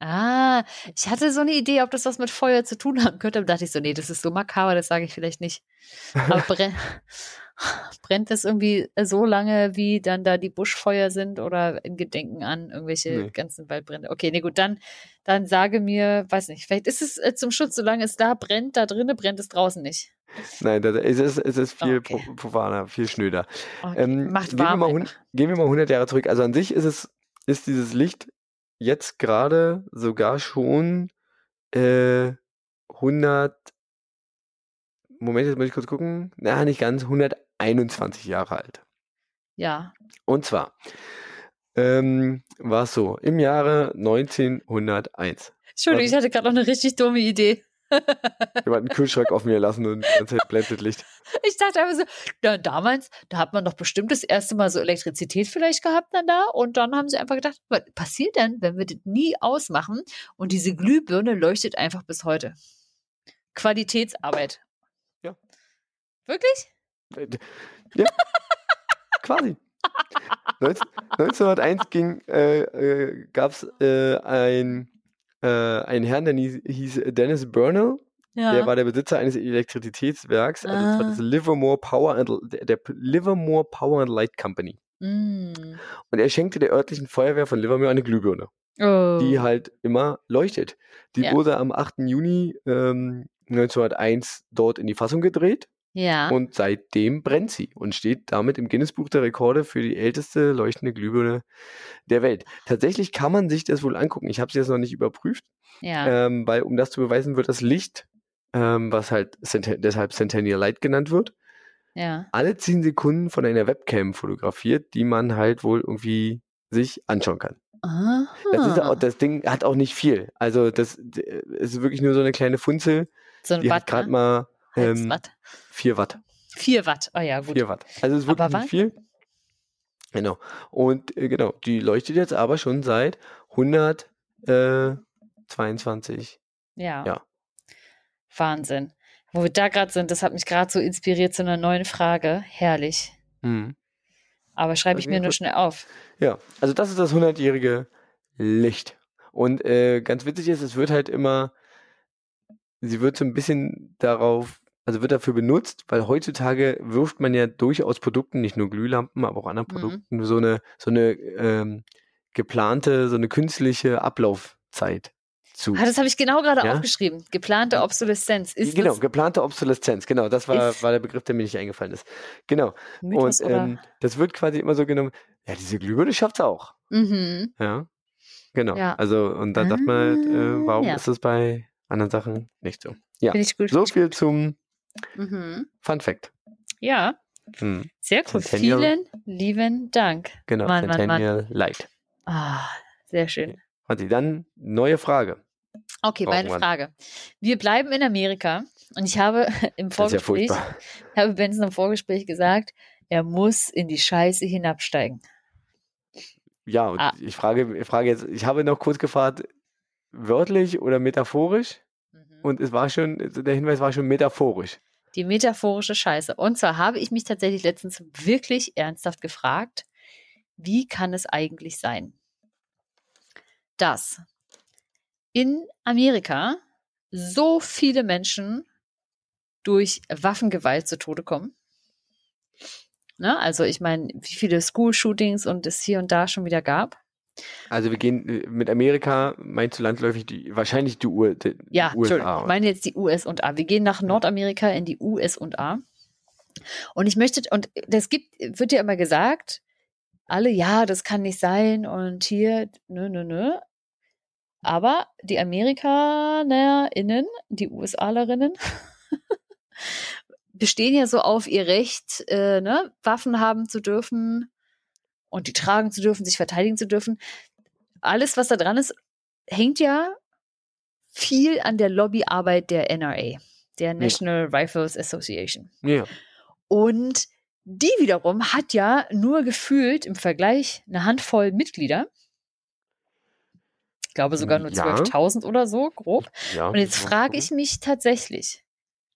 Ah, ich hatte so eine Idee, ob das was mit Feuer zu tun haben könnte, aber dachte ich so, nee, das ist so makaber, das sage ich vielleicht nicht. Aber [LAUGHS] brennt das irgendwie so lange, wie dann da die Buschfeuer sind oder in Gedenken an irgendwelche Nee. ganzen Waldbrände? Okay, nee, gut, dann, dann sage mir, weiß nicht, vielleicht ist es äh, zum Schutz, solange es da brennt, da drinnen brennt es draußen nicht. Nein, das, es, ist, es ist viel Okay. pro- profaner, viel schnöder. Okay. Ähm, Macht gehen, wir warm. mal gehen wir mal 100 Jahre zurück. Also an sich ist es, ist dieses Licht jetzt gerade sogar schon äh, 100, Moment, jetzt muss ich kurz gucken. Na, nicht ganz, 121 Jahre alt. Ja. Und zwar ähm, war es so, im Jahre 1901. Entschuldigung, ich hatte gerade noch eine richtig dumme Idee. [LAUGHS] Jemand einen Kühlschrank offen lassen und die ganze Zeit blendet Licht. Ich dachte einfach so, na, damals, da hat man doch bestimmt das erste Mal so Elektrizität vielleicht gehabt dann da und dann haben sie einfach gedacht, was passiert denn, wenn wir das nie ausmachen und diese Glühbirne leuchtet einfach bis heute. Qualitätsarbeit. Ja. Wirklich? Ja, quasi. 19, 1901 ging, äh, äh, gab es äh, ein, äh, einen Herrn, der hieß, Dennis Burnell. Ja. Der war der Besitzer eines Elektrizitätswerks, also das war das Ah. Livermore Power and, der, der Livermore Power and Light Company. Mm. Und er schenkte der örtlichen Feuerwehr von Livermore eine Glühbirne, Oh. die halt immer leuchtet. Die Ja. wurde am 8. Juni ähm, 1901 dort in die Fassung gedreht ja. und seitdem brennt sie und steht damit im Guinness-Buch der Rekorde für die älteste leuchtende Glühbirne der Welt. Tatsächlich kann man sich das wohl angucken. Ich habe es jetzt noch nicht überprüft, ja. ähm, weil um das zu beweisen, wird das Licht, ähm, was halt Cent deshalb Centennial Light genannt wird, ja. alle 10 Sekunden von einer Webcam fotografiert, die man halt wohl irgendwie sich anschauen kann. Aha. Das, ist auch, das Ding hat auch nicht viel. Also das es ist wirklich nur so eine kleine Funzel, so ein die hat Watt, gerade ne? mal ähm. 4 Watt. Vier Watt. Oh ja, gut. 4 Watt. Also es ist wirklich Aber nicht viel. Genau. Und äh, genau, die leuchtet jetzt aber schon seit 122. Ja. Ja. Wahnsinn. Wo wir da gerade sind, das hat mich gerade so inspiriert zu einer neuen Frage. Herrlich. Mhm. Aber schreibe ich mir nur schnell auf. Ja, also das ist das 100-jährige Licht. Und äh, ganz witzig ist, es wird halt immer, sie wird so ein bisschen darauf, also wird dafür benutzt, weil heutzutage wirft man ja durchaus Produkten, nicht nur Glühlampen, aber auch anderen Mhm. Produkten, so eine, so eine ähm, geplante, so eine künstliche Ablaufzeit zu. Ah, das habe ich genau gerade Ja? aufgeschrieben. Geplante Obsoleszenz. Ist genau, geplante Obsoleszenz, genau, das war, war der Begriff, der mir nicht eingefallen ist. Genau. Mythos Und ähm, das wird quasi immer so genommen, ja, diese Glühbirne schafft's auch. mhm. Ja, genau. Ja. Also, und da dachte man halt, äh, Ah, warum ja. ist das bei anderen Sachen nicht so? Ja, Finde ich gut. so viel zum Mhm. Fun Fact. Ja, Hm, sehr cool. Centennial. Vielen lieben Dank. genau, Mann, Mann, Mann. Centennial Light. Ah, sehr schön. Franzi, dann neue Frage. Okay, Oh, meine Mann. Frage. Wir bleiben in Amerika und ich habe [LAUGHS] im ja Vorgespräch, furchtbar. habe Benson im Vorgespräch gesagt, er muss in die Scheiße hinabsteigen. Ja, und Ah. ich frage, ich frage jetzt, ich habe noch kurz gefragt, wörtlich oder metaphorisch? Mhm. Und es war schon, der Hinweis war schon metaphorisch. Die metaphorische Scheiße. Und zwar habe ich mich tatsächlich letztens wirklich ernsthaft gefragt, wie kann es eigentlich sein, dass in Amerika so viele Menschen durch Waffengewalt zu Tode kommen? Ne? Also ich meine, wie viele School-Shootings und es hier und da schon wieder gab. Also wir gehen äh, mit Amerika, meinst du landläufig die, wahrscheinlich die, U die Ja, USA. Entschuldigung, ich meine jetzt die US und A. Wir gehen nach Nordamerika in die US und A. Und ich möchte, und das gibt, wird ja immer gesagt, alle, ja, das kann nicht sein und hier, nö, nö, nö. Aber die AmerikanerInnen, die USAlerinnen, [LAUGHS] bestehen ja so auf ihr Recht, äh, ne, Waffen haben zu dürfen und die tragen zu dürfen, sich verteidigen zu dürfen. Alles, was da dran ist, hängt ja viel an der Lobbyarbeit der NRA, der National Rifles Association. Ja. Und die wiederum hat ja nur gefühlt im Vergleich eine Handvoll Mitglieder. Ich glaube sogar nur Ja. 12.000 oder so, grob. ja. Und jetzt frage ich mich tatsächlich,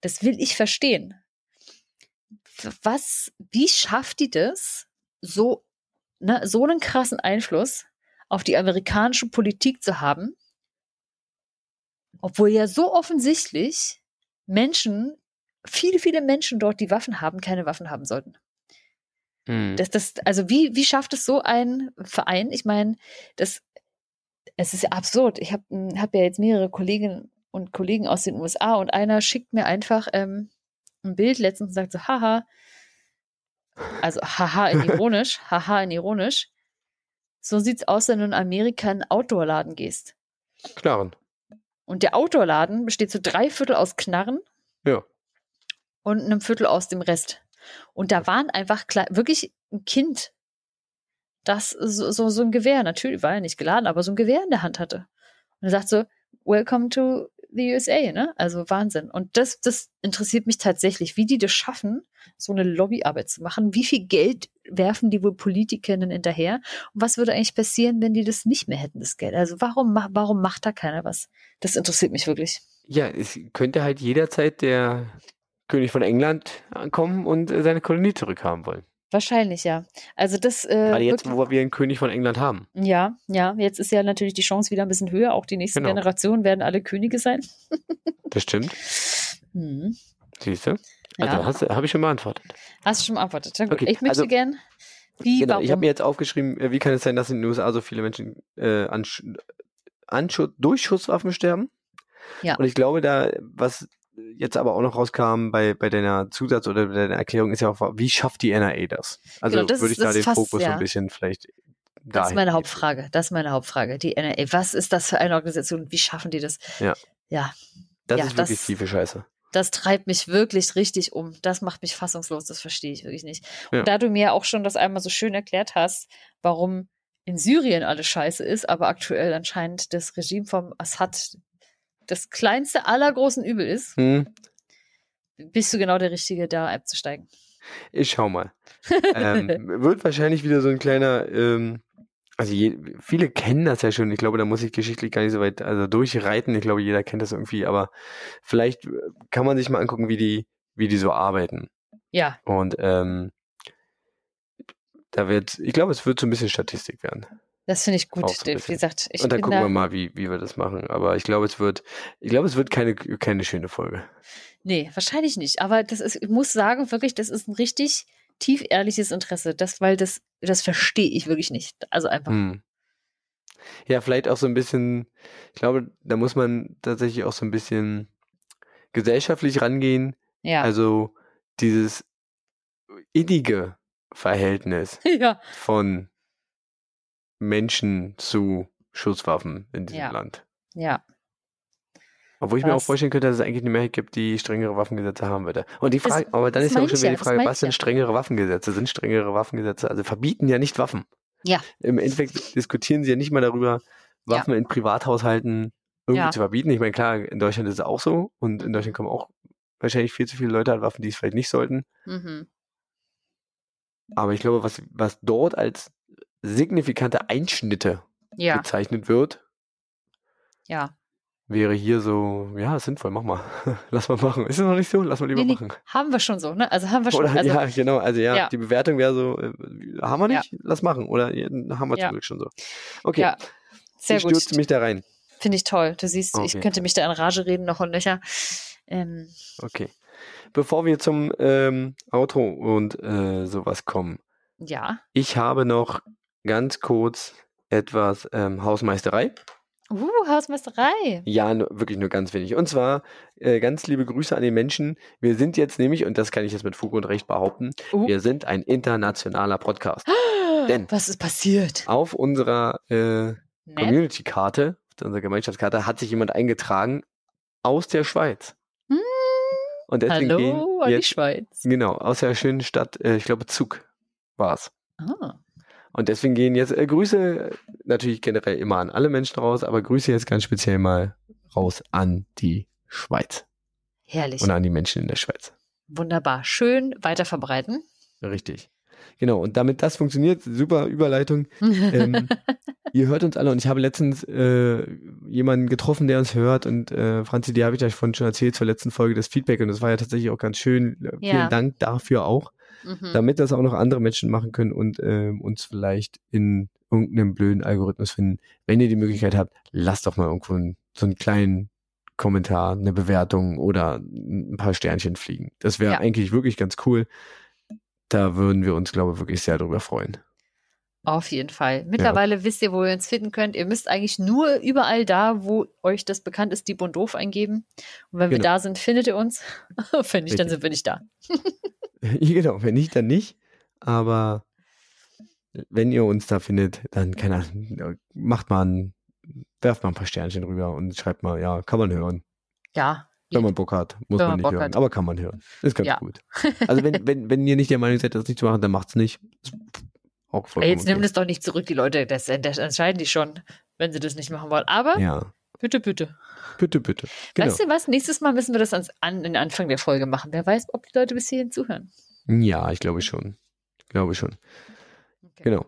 das will ich verstehen. Was, wie schafft die das, so, ne, so einen krassen Einfluss auf die amerikanische Politik zu haben, obwohl ja so offensichtlich Menschen, viele, viele Menschen dort, die Waffen haben, keine Waffen haben sollten. Hm. Das, das, also wie, wie schafft es so ein Verein? Ich meine, das, es ist ja absurd. Ich habe hab ja jetzt mehrere Kolleginnen und Kollegen aus den USA und einer schickt mir einfach ähm, ein Bild letztens und sagt so, haha, also haha in [LAUGHS] ironisch, haha in ironisch. So sieht's aus, wenn du in Amerika in einen Outdoor-Laden gehst. Klaren. Und der Outdoor-Laden besteht zu drei Viertel aus Knarren Ja. und einem Viertel aus dem Rest. Und da waren einfach klar, wirklich ein Kind, das so, so, so ein Gewehr, natürlich war er nicht geladen, aber so ein Gewehr in der Hand hatte. Und er sagt so, Welcome to the USA, ne? Also Wahnsinn. Und das, das interessiert mich tatsächlich, wie die das schaffen, so eine Lobbyarbeit zu machen. Wie viel Geld werfen die wohl Politikerinnen hinterher? Und was würde eigentlich passieren, wenn die das nicht mehr hätten, das Geld? Also warum, warum macht da keiner was? Das interessiert mich wirklich. Ja, es könnte halt jederzeit der König von England ankommen und äh, seine Kolonie zurückhaben wollen. Wahrscheinlich, ja. Also das, äh, Gerade jetzt, wo wir einen König von England haben. Ja, ja, jetzt ist ja natürlich die Chance wieder ein bisschen höher. Auch die nächsten Genau. Generationen werden alle Könige sein. [LAUGHS] Das stimmt. Hm. Siehst du? Ja. Also du- habe ich schon beantwortet. Hast du schon beantwortet? Gut. Okay, Ich möchte also- gern. Wie, Genau, warum? ich habe mir jetzt aufgeschrieben, äh, wie kann es sein, dass in den USA so viele Menschen äh, an, an durch Schusswaffen sterben? Ja. Und ich glaube, da, was jetzt aber auch noch rauskam bei, bei deiner Zusatz- oder bei deiner Erklärung, ist ja auch, wie schafft die NRA das? Also Genau, das würde ist- ich da das den ist fast- Fokus so ja. ein bisschen vielleicht das ist meine. Hauptfrage. Das ist meine Hauptfrage. Die NRA. Was ist das für eine Organisation? Wie schaffen die das? Ja. Ja, Das Ja, ist wirklich das- tiefe Scheiße. das treibt mich wirklich richtig um. Das macht mich fassungslos. Das verstehe ich wirklich nicht. Ja. Und da du mir auch schon das einmal so schön erklärt hast, warum in Syrien alles scheiße ist, aber aktuell anscheinend das Regime vom Assad das kleinste aller großen Übel ist, Hm, bist du genau der Richtige, da abzusteigen. ich schau mal. [LAUGHS] ähm, wird wahrscheinlich wieder so ein kleiner, ähm, also je, viele kennen das ja schon. Ich glaube, da muss ich geschichtlich gar nicht so weit also durchreiten. Ich glaube, jeder kennt das irgendwie, aber vielleicht äh, kann man sich mal angucken, wie die, wie die so arbeiten. Ja, Und ähm, da wird, ich glaube, es wird so ein bisschen Statistik werden. Das finde ich gut. So Wie gesagt, Und dann gucken da, wir mal, wie, wie wir das machen. Aber ich glaube, es wird, ich glaube, es wird keine, keine schöne Folge. Nee, wahrscheinlich nicht. Aber das ist, ich muss sagen, wirklich, das ist ein richtig tief ehrliches Interesse. Das, weil das, das verstehe ich wirklich nicht. Also einfach. Hm. Ja, vielleicht auch so ein bisschen, ich glaube, da muss man tatsächlich auch so ein bisschen gesellschaftlich rangehen. Ja. Also dieses innige Verhältnis [LAUGHS] ja. von Menschen zu Schusswaffen in diesem Ja. Land. Ja. Obwohl ich mir auch Was? vorstellen könnte, dass es eigentlich eine Mehrheit gibt, die strengere Waffengesetze haben würde. Und die Das- Frage, aber dann das ist ja auch schon wieder ja, die das Frage, was sind ja. strengere Waffengesetze? Sind strengere Waffengesetze, also verbieten ja nicht Waffen. Ja. Im Endeffekt diskutieren sie ja nicht mal darüber, Waffen in Privathaushalten irgendwie Ja. zu verbieten. Ich meine, klar, in Deutschland ist es auch so und in Deutschland kommen auch wahrscheinlich viel zu viele Leute an Waffen, die es vielleicht nicht sollten. Mhm. Aber ich glaube, was, was dort als signifikante Einschnitte Ja. bezeichnet wird, Ja. wäre hier so, ja, sinnvoll, mach mal. [LAUGHS] Lass mal machen. Ist es noch nicht so? Lass mal lieber Nee, nee, machen. haben wir schon so, ne? Also haben wir schon. Oder also, ja, genau, also ja, Ja. die Bewertung wäre so, äh, haben wir Ja. nicht? Lass machen. Oder ja, haben wir Ja. zum Glück schon so. Okay, Ja, sehr ich gut. stürze mich da rein. Finde ich toll. Du siehst, Auf ich könnte mich da in Rage reden, noch und nöcher. Ähm, Okay. Bevor wir zum ähm, Auto und äh, sowas kommen, ja. ich habe noch ganz kurz etwas ähm, Hausmeisterei. Uh, Hausmeisterei. Ja, nur, wirklich nur ganz wenig. Und zwar äh, ganz liebe Grüße an die Menschen. Wir sind jetzt nämlich, und das kann ich jetzt mit Fug und Recht behaupten, Uh. wir sind ein internationaler Podcast. [GASPS] Denn- Was ist passiert? Auf unserer äh? Community-Karte, auf unserer Gemeinschaftskarte, hat sich jemand eingetragen aus der Schweiz. Hm. Und deswegen Hallo gehen an die jetzt, Schweiz. genau, aus der schönen Stadt, äh, ich glaube Zug war es. Ah. Und deswegen gehen jetzt äh, Grüße natürlich generell immer an alle Menschen raus, aber Grüße jetzt ganz speziell mal raus an die Schweiz Herrlich. und an die Menschen in der Schweiz. Wunderbar. Schön weiter verbreiten. Richtig. Genau, und damit das funktioniert, super Überleitung. Ähm, [LAUGHS] ihr hört uns alle und ich habe letztens äh, jemanden getroffen, der uns hört und äh, Franzi, die habe ich euch vorhin schon erzählt zur letzten Folge das Feedback und das war ja tatsächlich auch ganz schön. Äh, Vielen Ja. Dank dafür auch, Mhm. damit das auch noch andere Menschen machen können und ähm, uns vielleicht in irgendeinem blöden Algorithmus finden. Wenn ihr die Möglichkeit habt, lasst doch mal irgendwo einen, so einen kleinen Kommentar, eine Bewertung oder ein paar Sternchen fliegen. Das wäre Ja. eigentlich wirklich ganz cool. Da würden wir uns, glaube ich, wirklich sehr darüber freuen. Auf jeden Fall. Mittlerweile wisst ihr, wo ihr uns finden könnt. Ihr müsst eigentlich nur überall da, wo euch das bekannt ist, die und doof eingeben. Und wenn wir Genau. da sind, findet ihr uns. [LAUGHS] Wenn nicht, dann sind wir nicht da. [LAUGHS] genau, wenn nicht, dann nicht. Aber wenn ihr uns da findet, dann keine Ahnung, macht mal ein, werft mal ein paar Sternchen rüber und schreibt mal, ja, kann man hören. Ja. Wenn man Bock hat, muss Wenn man man nicht Bock hören, hat. aber kann man hören. Ist ganz Ja. gut. [LAUGHS] Also wenn, wenn, wenn ihr nicht der Meinung seid, das nicht zu machen, dann macht's nicht. Auch vollkommen Jetzt nimm okay. das doch nicht zurück, die Leute. Das, das entscheiden die schon, wenn sie das nicht machen wollen. Aber Ja, bitte, bitte. bitte, bitte. Genau. Weißt du was? Nächstes Mal müssen wir das ans, an den Anfang der Folge machen. Wer weiß, ob die Leute bis hierhin zuhören. Ja, ich glaube schon. Ich glaube schon. Okay. Genau.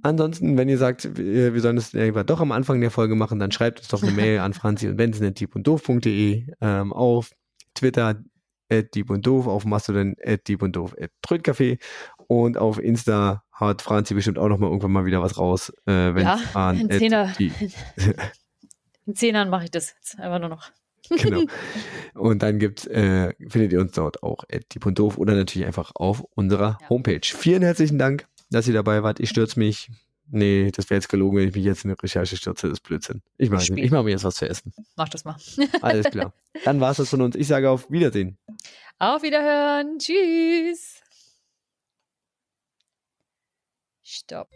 Ansonsten, wenn ihr sagt, wir sollen das irgendwann doch am Anfang der Folge machen, dann schreibt uns doch eine [LAUGHS] Mail an franzi und benson und doof.de, ähm, auf Twitter at dieb und doof, auf Mastodon at dieb und doof at Trödcafé und auf Insta hat Franzi bestimmt auch noch mal irgendwann mal wieder was raus, äh, wenn Ja, an at Zehner. [LAUGHS] In zehn Jahren mache ich das jetzt einfach nur noch. [LAUGHS] genau. Und dann gibt's, äh, findet ihr uns dort auch at dieb und doof oder natürlich einfach auf unserer Ja. Homepage. Vielen herzlichen Dank, dass ihr dabei wart. Ich stürze mich. Nee, das wäre jetzt gelogen, wenn ich mich jetzt in eine Recherche stürze. Das ist Blödsinn. Ich mache ich mach mir jetzt was zu essen. Mach das mal. [LAUGHS] Alles klar. Dann war's das von uns. Ich sage auf Wiedersehen. Auf Wiederhören. Tschüss. Stopp.